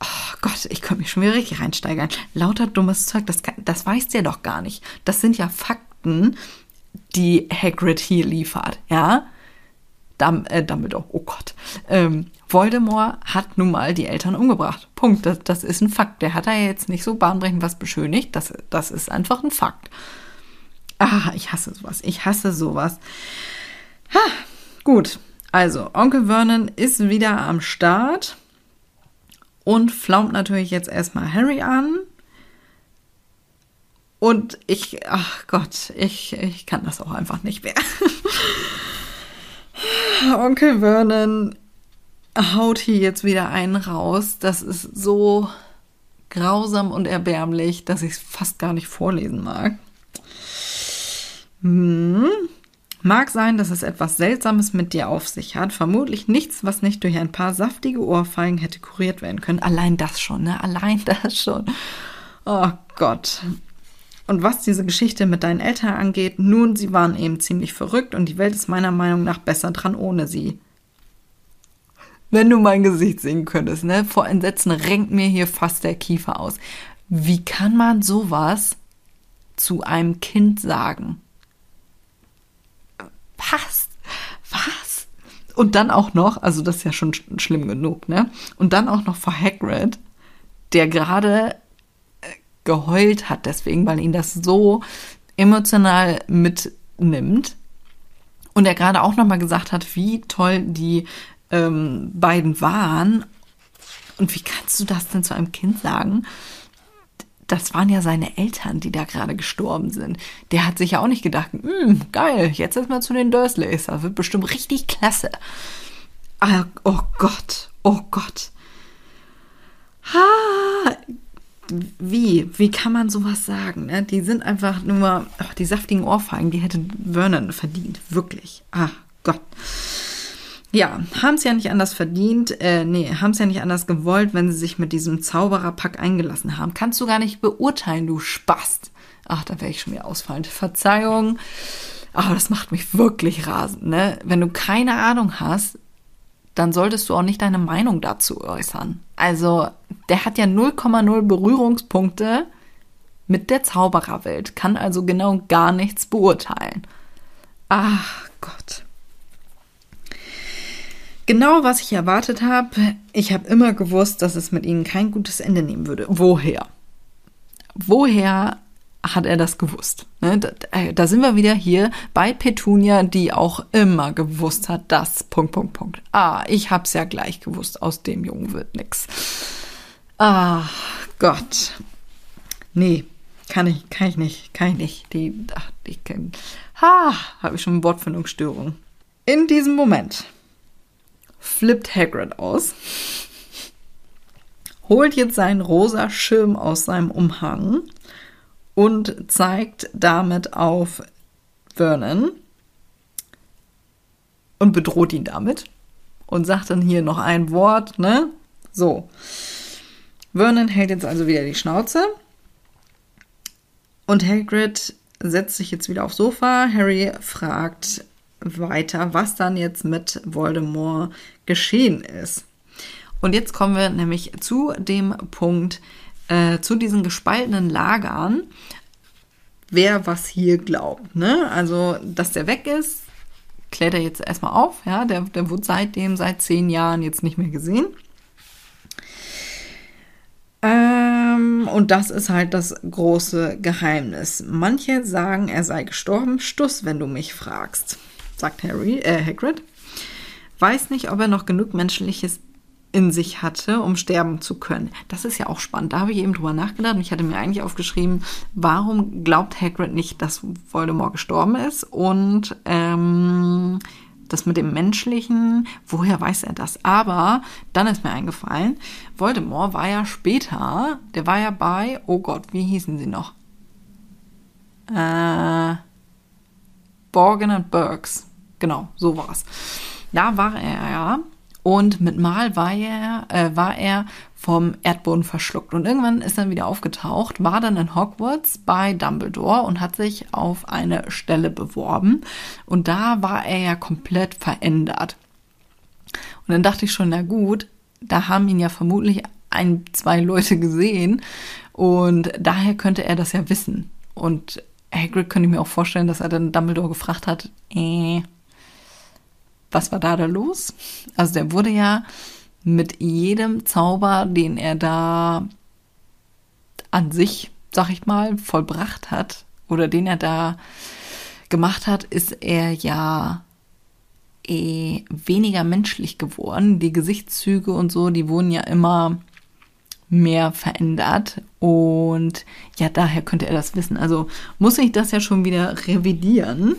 oh Gott, ich könnte mich schon wieder richtig reinsteigern. Lauter dummes Zeug, das, das weiß der doch gar nicht. Das sind ja Fakten, die Hagrid hier liefert, ja? Dum äh, Dumbledore, oh Gott. Ähm, Voldemort hat nun mal die Eltern umgebracht. Punkt. Das, das ist ein Fakt. Der hat da jetzt nicht so bahnbrechend was beschönigt. Das, das ist einfach ein Fakt. Ah, ich hasse sowas. Ich hasse sowas. Ha, gut. Also, Onkel Vernon ist wieder am Start und flaumt natürlich jetzt erstmal Harry an. Und ich, ach Gott, ich, ich kann das auch einfach nicht mehr. (laughs) (laughs) Onkel Vernon haut hier jetzt wieder einen raus. Das ist so grausam und erbärmlich, dass ich es fast gar nicht vorlesen mag. Hm. Mag sein, dass es etwas Seltsames mit dir auf sich hat. Vermutlich nichts, was nicht durch ein paar saftige Ohrfeigen hätte kuriert werden können. Allein das schon, ne? Allein (laughs) das schon. Oh Gott. Und was diese Geschichte mit deinen Eltern angeht, nun, sie waren eben ziemlich verrückt und die Welt ist meiner Meinung nach besser dran ohne sie. Wenn du mein Gesicht sehen könntest, ne? Vor Entsetzen renkt mir hier fast der Kiefer aus. Wie kann man sowas zu einem Kind sagen? Was? Was? Und dann auch noch, also das ist ja schon schlimm genug, ne? Und dann auch noch vor Hagrid, der gerade geheult hat deswegen, weil ihn das so emotional mitnimmt. Und er gerade auch nochmal gesagt hat, wie toll die ähm, beiden waren. Und wie kannst du das denn zu einem Kind sagen? Das waren ja seine Eltern, die da gerade gestorben sind. Der hat sich ja auch nicht gedacht, hm, geil, jetzt erstmal zu den Dursleys. Das wird bestimmt richtig klasse. Ah, oh Gott, oh Gott. Ha, wie? Wie kann man sowas sagen? Ne? Die sind einfach nur, ach, die saftigen Ohrfeigen, die hätte Vernon verdient. Wirklich. Ach Gott. ja, haben es ja nicht anders verdient, äh, nee, haben es ja nicht anders gewollt, wenn sie sich mit diesem Zaubererpack eingelassen haben. Kannst du gar nicht beurteilen, du Spast. Ach, da wäre ich schon wieder ausfallend. Verzeihung. Aber das macht mich wirklich rasend, ne? Wenn du keine Ahnung hast, dann solltest du auch nicht deine Meinung dazu äußern. Also, der hat ja 0,0 Berührungspunkte mit der Zaubererwelt, kann also genau gar nichts beurteilen. Ach Gott. Genau, was ich erwartet habe. Ich habe immer gewusst, dass es mit ihnen kein gutes Ende nehmen würde. Woher? Woher hat er das gewusst? Ne? Da, da, sind wir wieder hier bei Petunia, die auch immer gewusst hat, dass Punkt, Punkt, Punkt. Ah, ich hab's ja gleich gewusst, aus dem Jungen wird nix. Ah, Gott. Nee, kann ich, kann ich nicht, kann ich nicht. Die, ach, die kennen. Ha, habe ich schon Wortfindungsstörung. In diesem Moment flippt Hagrid aus, holt jetzt seinen rosa Schirm aus seinem Umhang und zeigt damit auf Vernon und bedroht ihn damit und sagt dann hier noch ein Wort, ne? So. Vernon hält jetzt also wieder die Schnauze und Hagrid setzt sich jetzt wieder aufs Sofa. Harry fragt weiter, was dann jetzt mit Voldemort geschehen ist. Und jetzt kommen wir nämlich zu dem Punkt, äh, zu diesen gespaltenen Lagern, wer was hier glaubt. Ne? Also, dass der weg ist, klärt er jetzt erstmal auf. Ja? Der, der wurde seitdem, seit zehn Jahren jetzt nicht mehr gesehen. Ähm, und das ist halt das große Geheimnis. Manche sagen, er sei gestorben. Stuss, wenn du mich fragst, sagt Harry, äh, Hagrid. Weiß nicht, ob er noch genug menschliches in sich hatte, um sterben zu können. Das ist ja auch spannend. Da habe ich eben drüber nachgedacht und ich hatte mir eigentlich aufgeschrieben, warum glaubt Hagrid nicht, dass Voldemort gestorben ist und ähm, das mit dem Menschlichen, woher weiß er das? Aber dann ist mir eingefallen, Voldemort war ja später, der war ja bei, oh Gott, wie hießen sie noch? Äh, Borgen und Burks. Genau, so war's. Da war er ja und mit Mal war er, äh, war er vom Erdboden verschluckt. Und irgendwann ist er wieder aufgetaucht, war dann in Hogwarts bei Dumbledore und hat sich auf eine Stelle beworben. Und da war er ja komplett verändert. Und dann dachte ich schon, na gut, da haben ihn ja vermutlich ein, zwei Leute gesehen. Und daher könnte er das ja wissen. Und Hagrid könnte ich mir auch vorstellen, dass er dann Dumbledore gefragt hat, äh, was war da da los? Also der wurde ja mit jedem Zauber, den er da an sich, sag ich mal, vollbracht hat oder den er da gemacht hat, ist er ja eh weniger menschlich geworden. Die Gesichtszüge und so, die wurden ja immer mehr verändert und ja, daher könnte er das wissen. Also muss ich das ja schon wieder revidieren.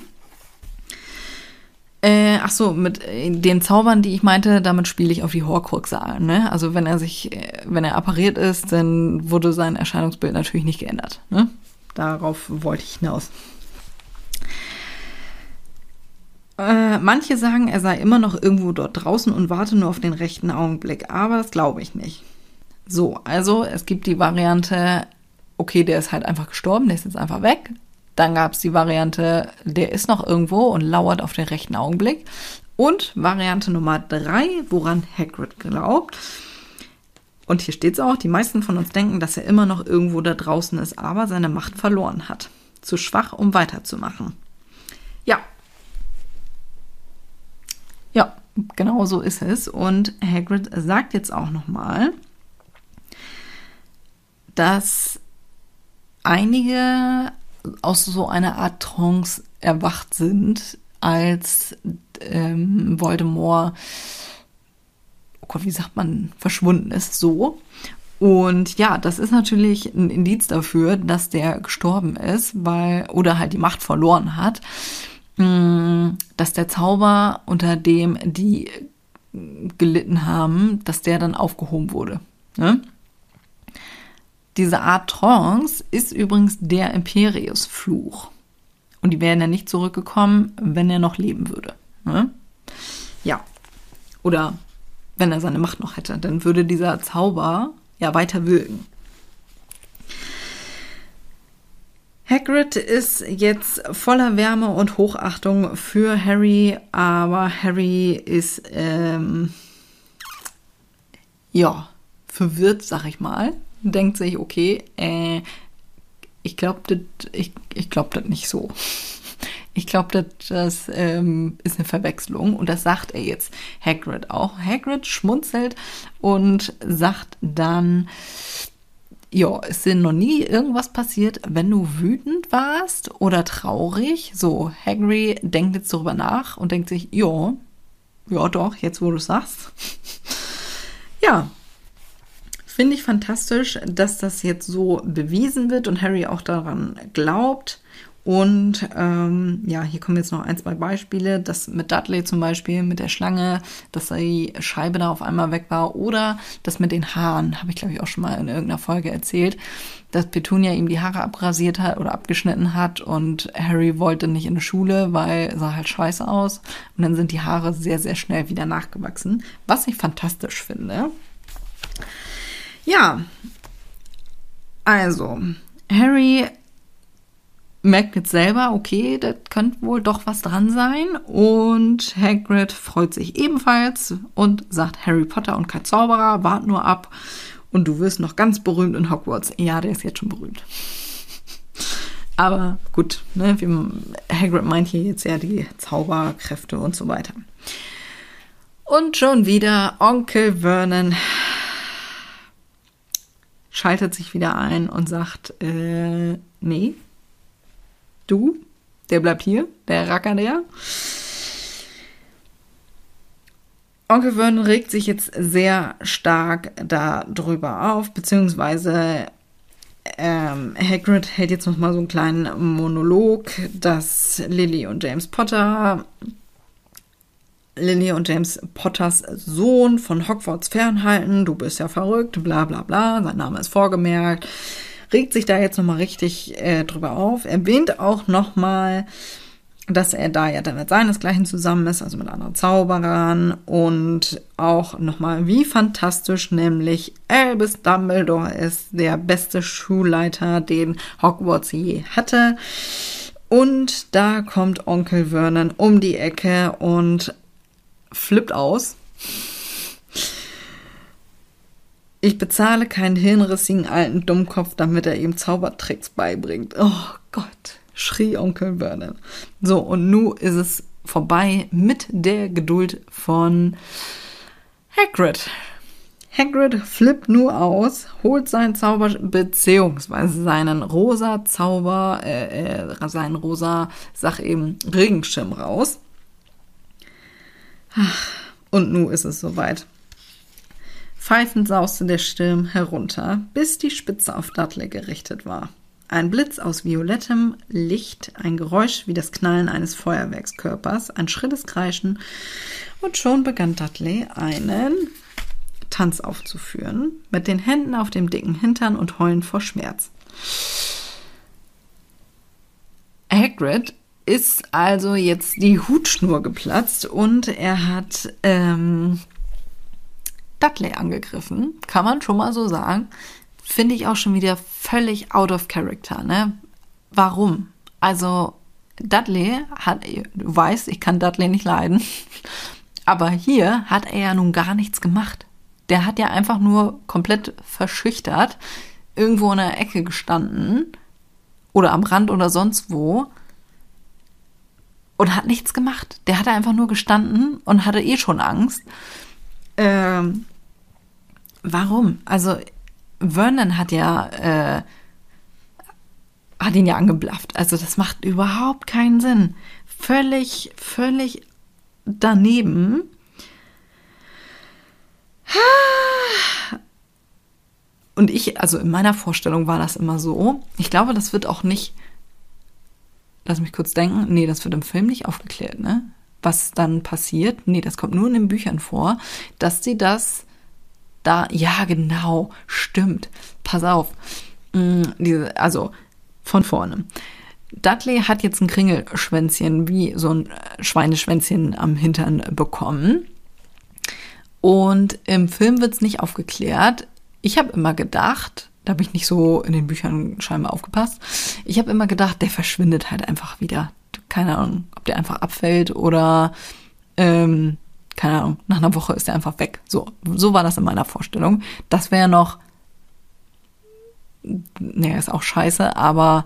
Äh, ach so, mit äh, den Zaubern, die ich meinte, damit spiele ich auf die Horcruxe an. Ne? Also wenn er sich, äh, wenn er appariert ist, dann wurde sein Erscheinungsbild natürlich nicht geändert. Ne? Darauf wollte ich hinaus. Äh, manche sagen, er sei immer noch irgendwo dort draußen und warte nur auf den rechten Augenblick, aber das glaube ich nicht. So, also es gibt die Variante, okay, der ist halt einfach gestorben, der ist jetzt einfach weg. Dann gab es die Variante, der ist noch irgendwo und lauert auf den rechten Augenblick. Und Variante Nummer drei, woran Hagrid glaubt. Und hier steht es auch, die meisten von uns denken, dass er immer noch irgendwo da draußen ist, aber seine Macht verloren hat. Zu schwach, um weiterzumachen. Ja. Ja, genau so ist es. Und Hagrid sagt jetzt auch nochmal, dass einige aus so einer Art Trance erwacht sind, als ähm, Voldemort, oh Gott, wie sagt man, verschwunden ist, so. Und ja, das ist natürlich ein Indiz dafür, dass der gestorben ist, weil, oder halt die Macht verloren hat, mm, dass der Zauber, unter dem die gelitten haben, dass der dann aufgehoben wurde. Ne? Diese Art Trance ist übrigens der Imperius-Fluch. Und die wären ja nicht zurückgekommen, wenn er noch leben würde. Ne? Ja. Oder wenn er seine Macht noch hätte, dann würde dieser Zauber ja weiter wirken. Hagrid ist jetzt voller Wärme und Hochachtung für Harry, aber Harry ist ähm, ja verwirrt, sag ich mal. Denkt sich, okay, äh, ich glaube das ich, ich glaub das nicht so. (laughs) Ich glaube, das, das ähm, ist eine Verwechslung und das sagt er jetzt Hagrid auch. Hagrid schmunzelt und sagt dann, ja, es sind noch nie irgendwas passiert, wenn du wütend warst oder traurig. So, Hagrid denkt jetzt darüber nach und denkt sich, ja, ja doch, jetzt wo du sagst. (laughs) ja, finde ich fantastisch, dass das jetzt so bewiesen wird und Harry auch daran glaubt. Und ähm, ja, hier kommen jetzt noch ein, zwei Beispiele. Das mit Dudley zum Beispiel, mit der Schlange, dass die Scheibe da auf einmal weg war. Oder das mit den Haaren, habe ich glaube ich auch schon mal in irgendeiner Folge erzählt, dass Petunia ihm die Haare abrasiert hat oder abgeschnitten hat und Harry wollte nicht in die Schule, weil sah halt scheiße aus. Und dann sind die Haare sehr, sehr schnell wieder nachgewachsen. Was ich fantastisch finde. Ja, also, Harry merkt jetzt selber, okay, da könnte wohl doch was dran sein. Und Hagrid freut sich ebenfalls und sagt, Harry Potter und kein Zauberer, wart nur ab. Und du wirst noch ganz berühmt in Hogwarts. Ja, der ist jetzt schon berühmt. (laughs) Aber gut, ne, Hagrid meint hier jetzt ja die Zauberkräfte und so weiter. Und schon wieder Onkel Vernon schaltet sich wieder ein und sagt, äh, nee, Du, der bleibt hier, der Racker der. Onkel Vernon regt sich jetzt sehr stark darüber auf, beziehungsweise ähm, Hagrid hält jetzt noch mal so einen kleinen Monolog, dass Lily und James Potter Lily und James Potters Sohn von Hogwarts fernhalten. Du bist ja verrückt, bla bla bla. Sein Name ist vorgemerkt regt sich da jetzt nochmal richtig äh, drüber auf, erwähnt auch nochmal, dass er da ja dann mit seinesgleichen zusammen ist, also mit anderen Zauberern und auch nochmal, wie fantastisch nämlich Albus Dumbledore ist, der beste Schulleiter, den Hogwarts je hatte. Und da kommt Onkel Vernon um die Ecke und flippt aus ich bezahle keinen hirnrissigen alten Dummkopf, damit er ihm Zaubertricks beibringt. Oh Gott, schrie Onkel Vernon. So, und nun ist es vorbei mit der Geduld von Hagrid. Hagrid flippt nur aus, holt seinen Zauber, beziehungsweise seinen rosa Zauber, äh, äh, seinen rosa, sag eben, Regenschirm raus. Und nun ist es soweit. Pfeifend sauste der Sturm herunter, bis die Spitze auf Dudley gerichtet war. Ein Blitz aus violettem Licht, ein Geräusch wie das Knallen eines Feuerwerkskörpers, ein schrilles Kreischen, und schon begann Dudley einen Tanz aufzuführen, mit den Händen auf dem dicken Hintern und heulend vor Schmerz. Hagrid ist also jetzt die Hutschnur geplatzt und er hat ähm, Dudley angegriffen, kann man schon mal so sagen. Finde ich auch schon wieder völlig out of character, ne? Warum? Also, Dudley hat, du weißt, ich kann Dudley nicht leiden, (laughs) aber hier hat er ja nun gar nichts gemacht. Der hat ja einfach nur komplett verschüchtert irgendwo in der Ecke gestanden oder am Rand oder sonst wo und hat nichts gemacht. Der hatte einfach nur gestanden und hatte eh schon Angst. Ähm, warum? Also Vernon hat ja äh, hat ihn ja angeblafft. Also das macht überhaupt keinen Sinn. Völlig, völlig daneben. Und ich, also in meiner Vorstellung war das immer so. Ich glaube, das wird auch nicht. Lass mich kurz denken. Nee, das wird im Film nicht aufgeklärt, ne? was dann passiert, nee, das kommt nur in den Büchern vor, dass sie das da, ja, genau, stimmt, pass auf, mm, also von vorne. Dudley hat jetzt ein Kringelschwänzchen, wie so ein Schweineschwänzchen am Hintern bekommen. Und im Film wird es nicht aufgeklärt. Ich habe immer gedacht, da habe ich nicht so in den Büchern scheinbar aufgepasst. Ich habe immer gedacht, der verschwindet halt einfach wieder. Keine Ahnung, ob der einfach abfällt oder ähm, keine Ahnung, nach einer Woche ist er einfach weg. So, so war das in meiner Vorstellung. Das wäre noch, naja, ist auch scheiße, aber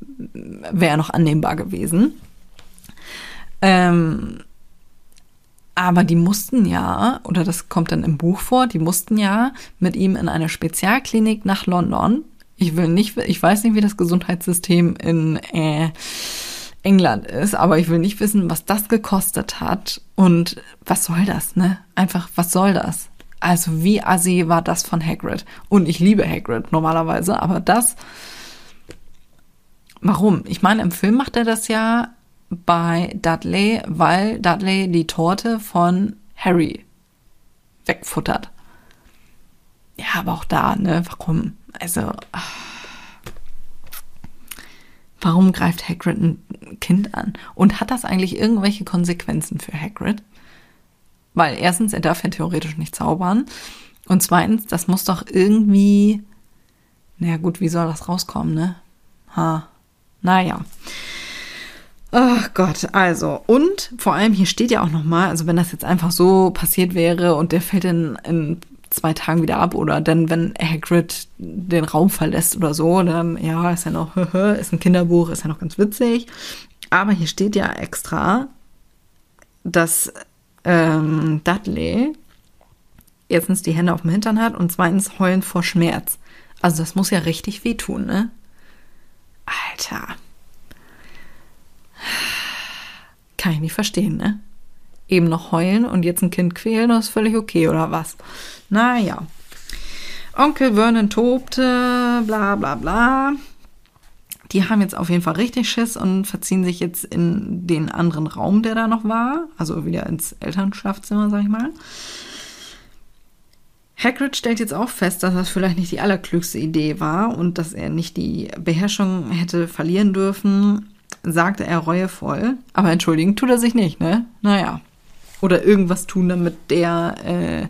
wäre noch annehmbar gewesen. Ähm, aber die mussten ja, oder das kommt dann im Buch vor, die mussten ja mit ihm in eine Spezialklinik nach London. Ich will nicht, ich weiß nicht, wie das Gesundheitssystem in äh, England ist, aber ich will nicht wissen, was das gekostet hat und was soll das, ne? Einfach, was soll das? Also wie assi war das von Hagrid? Und ich liebe Hagrid normalerweise, aber das, warum? Ich meine, im Film macht er das ja bei Dudley, weil Dudley die Torte von Harry wegfuttert. Ja, aber auch da, ne? Warum? Also, warum greift Hagrid ein Kind an? Und hat das eigentlich irgendwelche Konsequenzen für Hagrid? Weil erstens, er darf ja theoretisch nicht zaubern. Und zweitens, das muss doch irgendwie, naja gut, wie soll das rauskommen, ne? Ha, naja. Ach Gott, also und vor allem hier steht ja auch noch mal, also wenn das jetzt einfach so passiert wäre und der fällt in, in zwei Tagen wieder ab oder dann wenn Hagrid den Raum verlässt oder so, dann ja ist ja noch (laughs) ist ein Kinderbuch, ist ja noch ganz witzig. Aber hier steht ja extra, dass ähm, Dudley erstens die Hände auf dem Hintern hat und zweitens heulen vor Schmerz. Also das muss ja richtig wehtun, ne? Alter. Kann ich nicht verstehen, ne? Eben noch heulen und jetzt ein Kind quälen, das ist völlig okay, oder was? Naja. Onkel Vernon tobte, bla bla bla. Die haben jetzt auf jeden Fall richtig Schiss und verziehen sich jetzt in den anderen Raum, der da noch war. Also wieder ins Elternschaftzimmer, sag ich mal. Hagrid stellt jetzt auch fest, dass das vielleicht nicht die allerklügste Idee war und dass er nicht die Beherrschung hätte verlieren dürfen sagte er reuevoll. Aber entschuldigen tut er sich nicht, ne? Naja. Oder irgendwas tun, damit der, äh,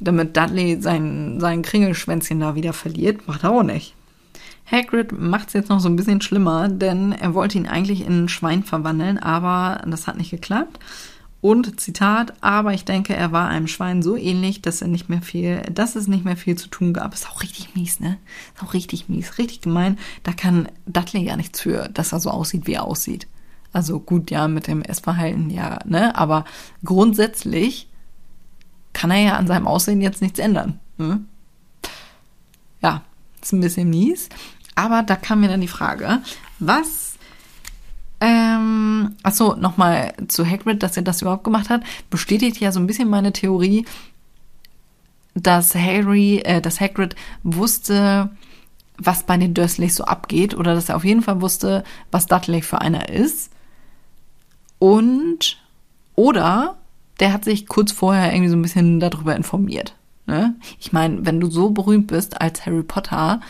damit Dudley sein, sein Kringelschwänzchen da wieder verliert. Macht er auch nicht. Hagrid macht es jetzt noch so ein bisschen schlimmer, denn er wollte ihn eigentlich in ein Schwein verwandeln, aber das hat nicht geklappt. Und Zitat, aber ich denke, er war einem Schwein so ähnlich, dass er nicht mehr viel, dass es nicht mehr viel zu tun gab. Ist auch richtig mies, ne? Ist auch richtig mies, richtig gemein. Da kann Dudley ja nichts für, dass er so aussieht, wie er aussieht. Also gut, ja, mit dem Essverhalten, ja, ne? Aber grundsätzlich kann er ja an seinem Aussehen jetzt nichts ändern. Ne? Ja, ist ein bisschen mies. Aber da kam mir dann die Frage, was ähm, achso, nochmal zu Hagrid, dass er das überhaupt gemacht hat, bestätigt ja so ein bisschen meine Theorie, dass Harry, äh, dass Hagrid wusste, was bei den Dursleys so abgeht oder dass er auf jeden Fall wusste, was Dudley für einer ist. Und oder der hat sich kurz vorher irgendwie so ein bisschen darüber informiert. Ne? Ich meine, wenn du so berühmt bist als Harry Potter,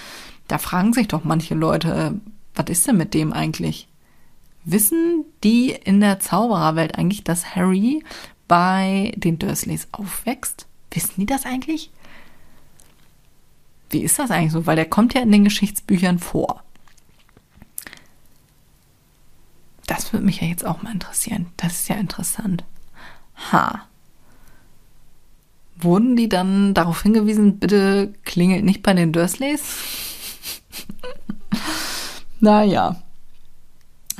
da fragen sich doch manche Leute, was ist denn mit dem eigentlich? Wissen die in der Zaubererwelt eigentlich, dass Harry bei den Dursleys aufwächst? Wissen die das eigentlich? Wie ist das eigentlich so? Weil der kommt ja in den Geschichtsbüchern vor. Das würde mich ja jetzt auch mal interessieren. Das ist ja interessant. Ha. Wurden die dann darauf hingewiesen, bitte klingelt nicht bei den Dursleys? (laughs) naja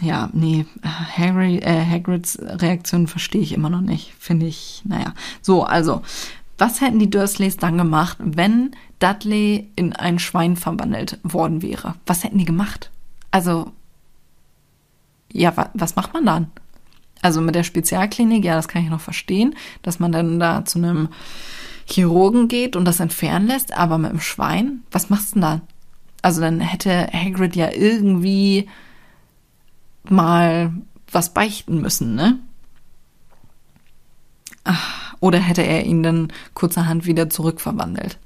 ja, nee, Harry, äh, Hagrids Reaktion verstehe ich immer noch nicht. Finde ich, naja. So, also, was hätten die Dursleys dann gemacht, wenn Dudley in ein Schwein verwandelt worden wäre? Was hätten die gemacht? Also, ja, wa was macht man dann? Also mit der Spezialklinik, ja, das kann ich noch verstehen, dass man dann da zu einem Chirurgen geht und das entfernen lässt, aber mit dem Schwein, was machst du denn dann? Also dann hätte Hagrid ja irgendwie mal was beichten müssen, ne? Ach, oder hätte er ihn dann kurzerhand wieder zurückverwandelt?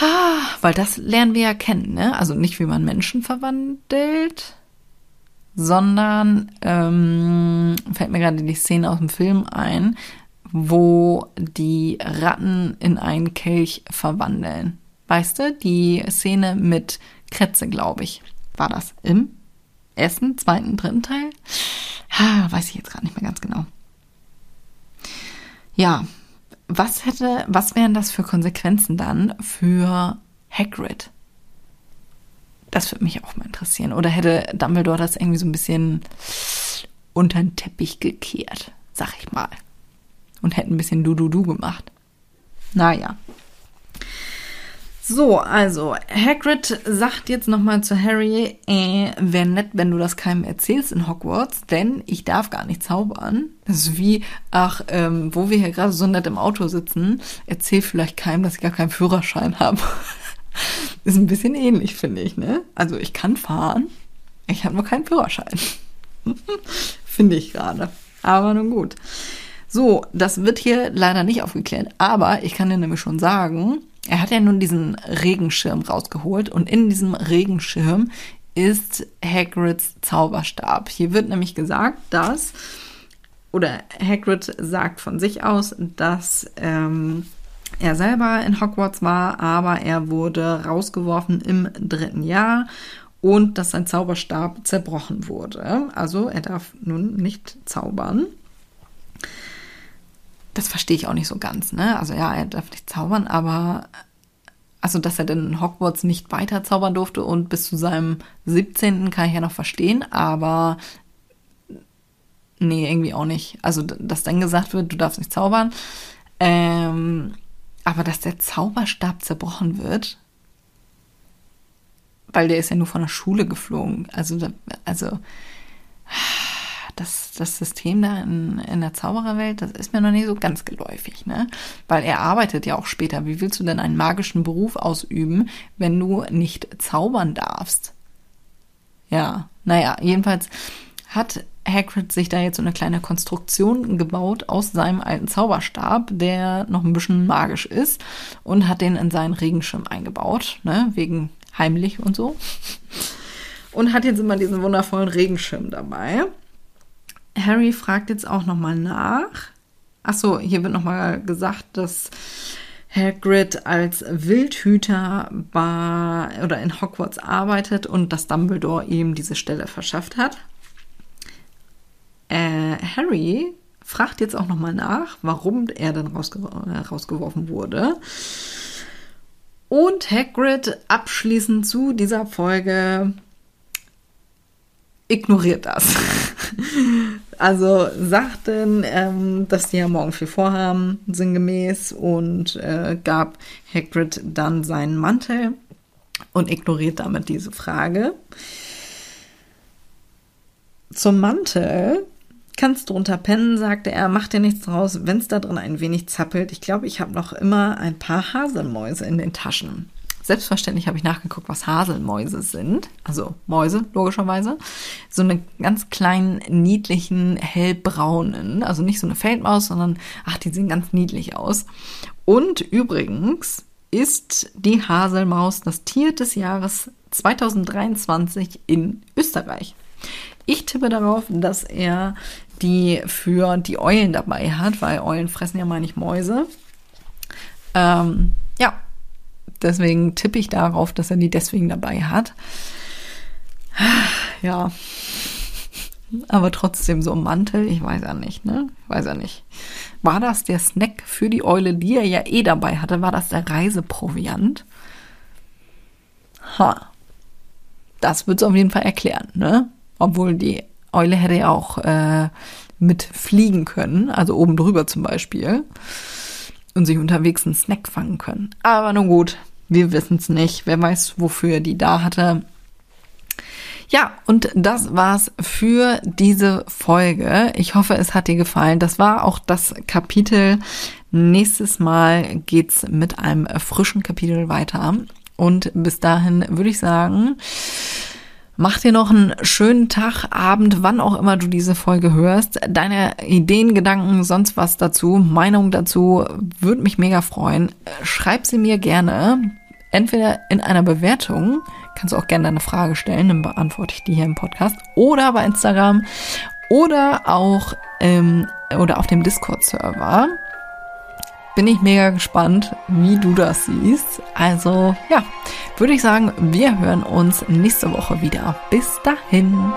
Ah, weil das lernen wir ja kennen, ne? Also nicht, wie man Menschen verwandelt, sondern ähm, fällt mir gerade die Szene aus dem Film ein, wo die Ratten in einen Kelch verwandeln. Weißt du, die Szene mit Kretze, glaube ich, war das im ersten, zweiten, dritten Teil? Ha, weiß ich jetzt gerade nicht mehr ganz genau. Ja, was hätte, was wären das für Konsequenzen dann für Hagrid? Das würde mich auch mal interessieren. Oder hätte Dumbledore das irgendwie so ein bisschen unter den Teppich gekehrt, sag ich mal. Und hätte ein bisschen Du-Du-Du gemacht. Naja. So, also Hagrid sagt jetzt nochmal zu Harry, äh, wäre nett, wenn du das keinem erzählst in Hogwarts, denn ich darf gar nicht zaubern. Das ist wie, ach, ähm, wo wir hier gerade so nett im Auto sitzen, erzähl vielleicht keinem, dass ich gar keinen Führerschein habe. (laughs) ist ein bisschen ähnlich, finde ich, ne? Also ich kann fahren, ich habe nur keinen Führerschein. (laughs) finde ich gerade. Aber nun gut. So, das wird hier leider nicht aufgeklärt, aber ich kann dir nämlich schon sagen, er hat ja nun diesen Regenschirm rausgeholt und in diesem Regenschirm ist Hagrids Zauberstab. Hier wird nämlich gesagt, dass, oder Hagrid sagt von sich aus, dass ähm, er selber in Hogwarts war, aber er wurde rausgeworfen im dritten Jahr und dass sein Zauberstab zerbrochen wurde. Also er darf nun nicht zaubern. Das verstehe ich auch nicht so ganz, ne? Also ja, er darf nicht zaubern, aber also dass er denn in Hogwarts nicht weiter zaubern durfte und bis zu seinem 17. kann ich ja noch verstehen, aber nee, irgendwie auch nicht. Also, dass dann gesagt wird, du darfst nicht zaubern. Ähm, aber dass der Zauberstab zerbrochen wird, weil der ist ja nur von der Schule geflogen. Also, also das, das System da in, in der Zaubererwelt, das ist mir noch nicht so ganz geläufig, ne? Weil er arbeitet ja auch später. Wie willst du denn einen magischen Beruf ausüben, wenn du nicht zaubern darfst? Ja, naja, jedenfalls hat Hagrid sich da jetzt so eine kleine Konstruktion gebaut aus seinem alten Zauberstab, der noch ein bisschen magisch ist und hat den in seinen Regenschirm eingebaut, ne, wegen heimlich und so. Und hat jetzt immer diesen wundervollen Regenschirm dabei. Harry fragt jetzt auch nochmal nach. Achso, hier wird nochmal gesagt, dass Hagrid als Wildhüter war oder in Hogwarts arbeitet und dass Dumbledore ihm diese Stelle verschafft hat. Äh, Harry fragt jetzt auch nochmal nach, warum er dann rausge rausgeworfen wurde. Und Hagrid abschließend zu dieser Folge ignoriert das. (laughs) also sagten, ähm, dass die ja morgen viel vorhaben, sinngemäß, und äh, gab Hagrid dann seinen Mantel und ignoriert damit diese Frage. Zum Mantel kannst du drunter pennen, sagte er, mach dir nichts draus, wenn es da drin ein wenig zappelt. Ich glaube, ich habe noch immer ein paar Haselmäuse in den Taschen. Selbstverständlich habe ich nachgeguckt, was Haselmäuse sind. Also Mäuse, logischerweise. So eine ganz kleinen, niedlichen, hellbraunen. Also nicht so eine Feldmaus, sondern, ach, die sehen ganz niedlich aus. Und übrigens ist die Haselmaus das Tier des Jahres 2023 in Österreich. Ich tippe darauf, dass er die für die Eulen dabei hat, weil Eulen fressen ja mal nicht Mäuse. Ähm, ja, Deswegen tippe ich darauf, dass er die deswegen dabei hat. Ja. Aber trotzdem so ein Mantel, ich weiß ja nicht, ne? Ich weiß ja nicht. War das der Snack für die Eule, die er ja eh dabei hatte? War das der Reiseproviant? Ha. Das wird es auf jeden Fall erklären, ne? Obwohl die Eule hätte ja auch äh, mit fliegen können, also oben drüber zum Beispiel, und sich unterwegs einen Snack fangen können. Aber nun gut, wir wissen es nicht. Wer weiß, wofür die da hatte. Ja, und das war's für diese Folge. Ich hoffe, es hat dir gefallen. Das war auch das Kapitel. Nächstes Mal geht's mit einem frischen Kapitel weiter. Und bis dahin würde ich sagen, Mach dir noch einen schönen Tag, Abend, wann auch immer du diese Folge hörst. Deine Ideen, Gedanken, sonst was dazu, Meinung dazu, würde mich mega freuen. Schreib sie mir gerne entweder in einer Bewertung, kannst du auch gerne deine Frage stellen, dann beantworte ich die hier im Podcast, oder bei Instagram oder auch ähm, oder auf dem Discord-Server. bin ich mega gespannt, wie du das siehst. Also ja, würde ich sagen, wir hören uns nächste Woche wieder. Bis dahin.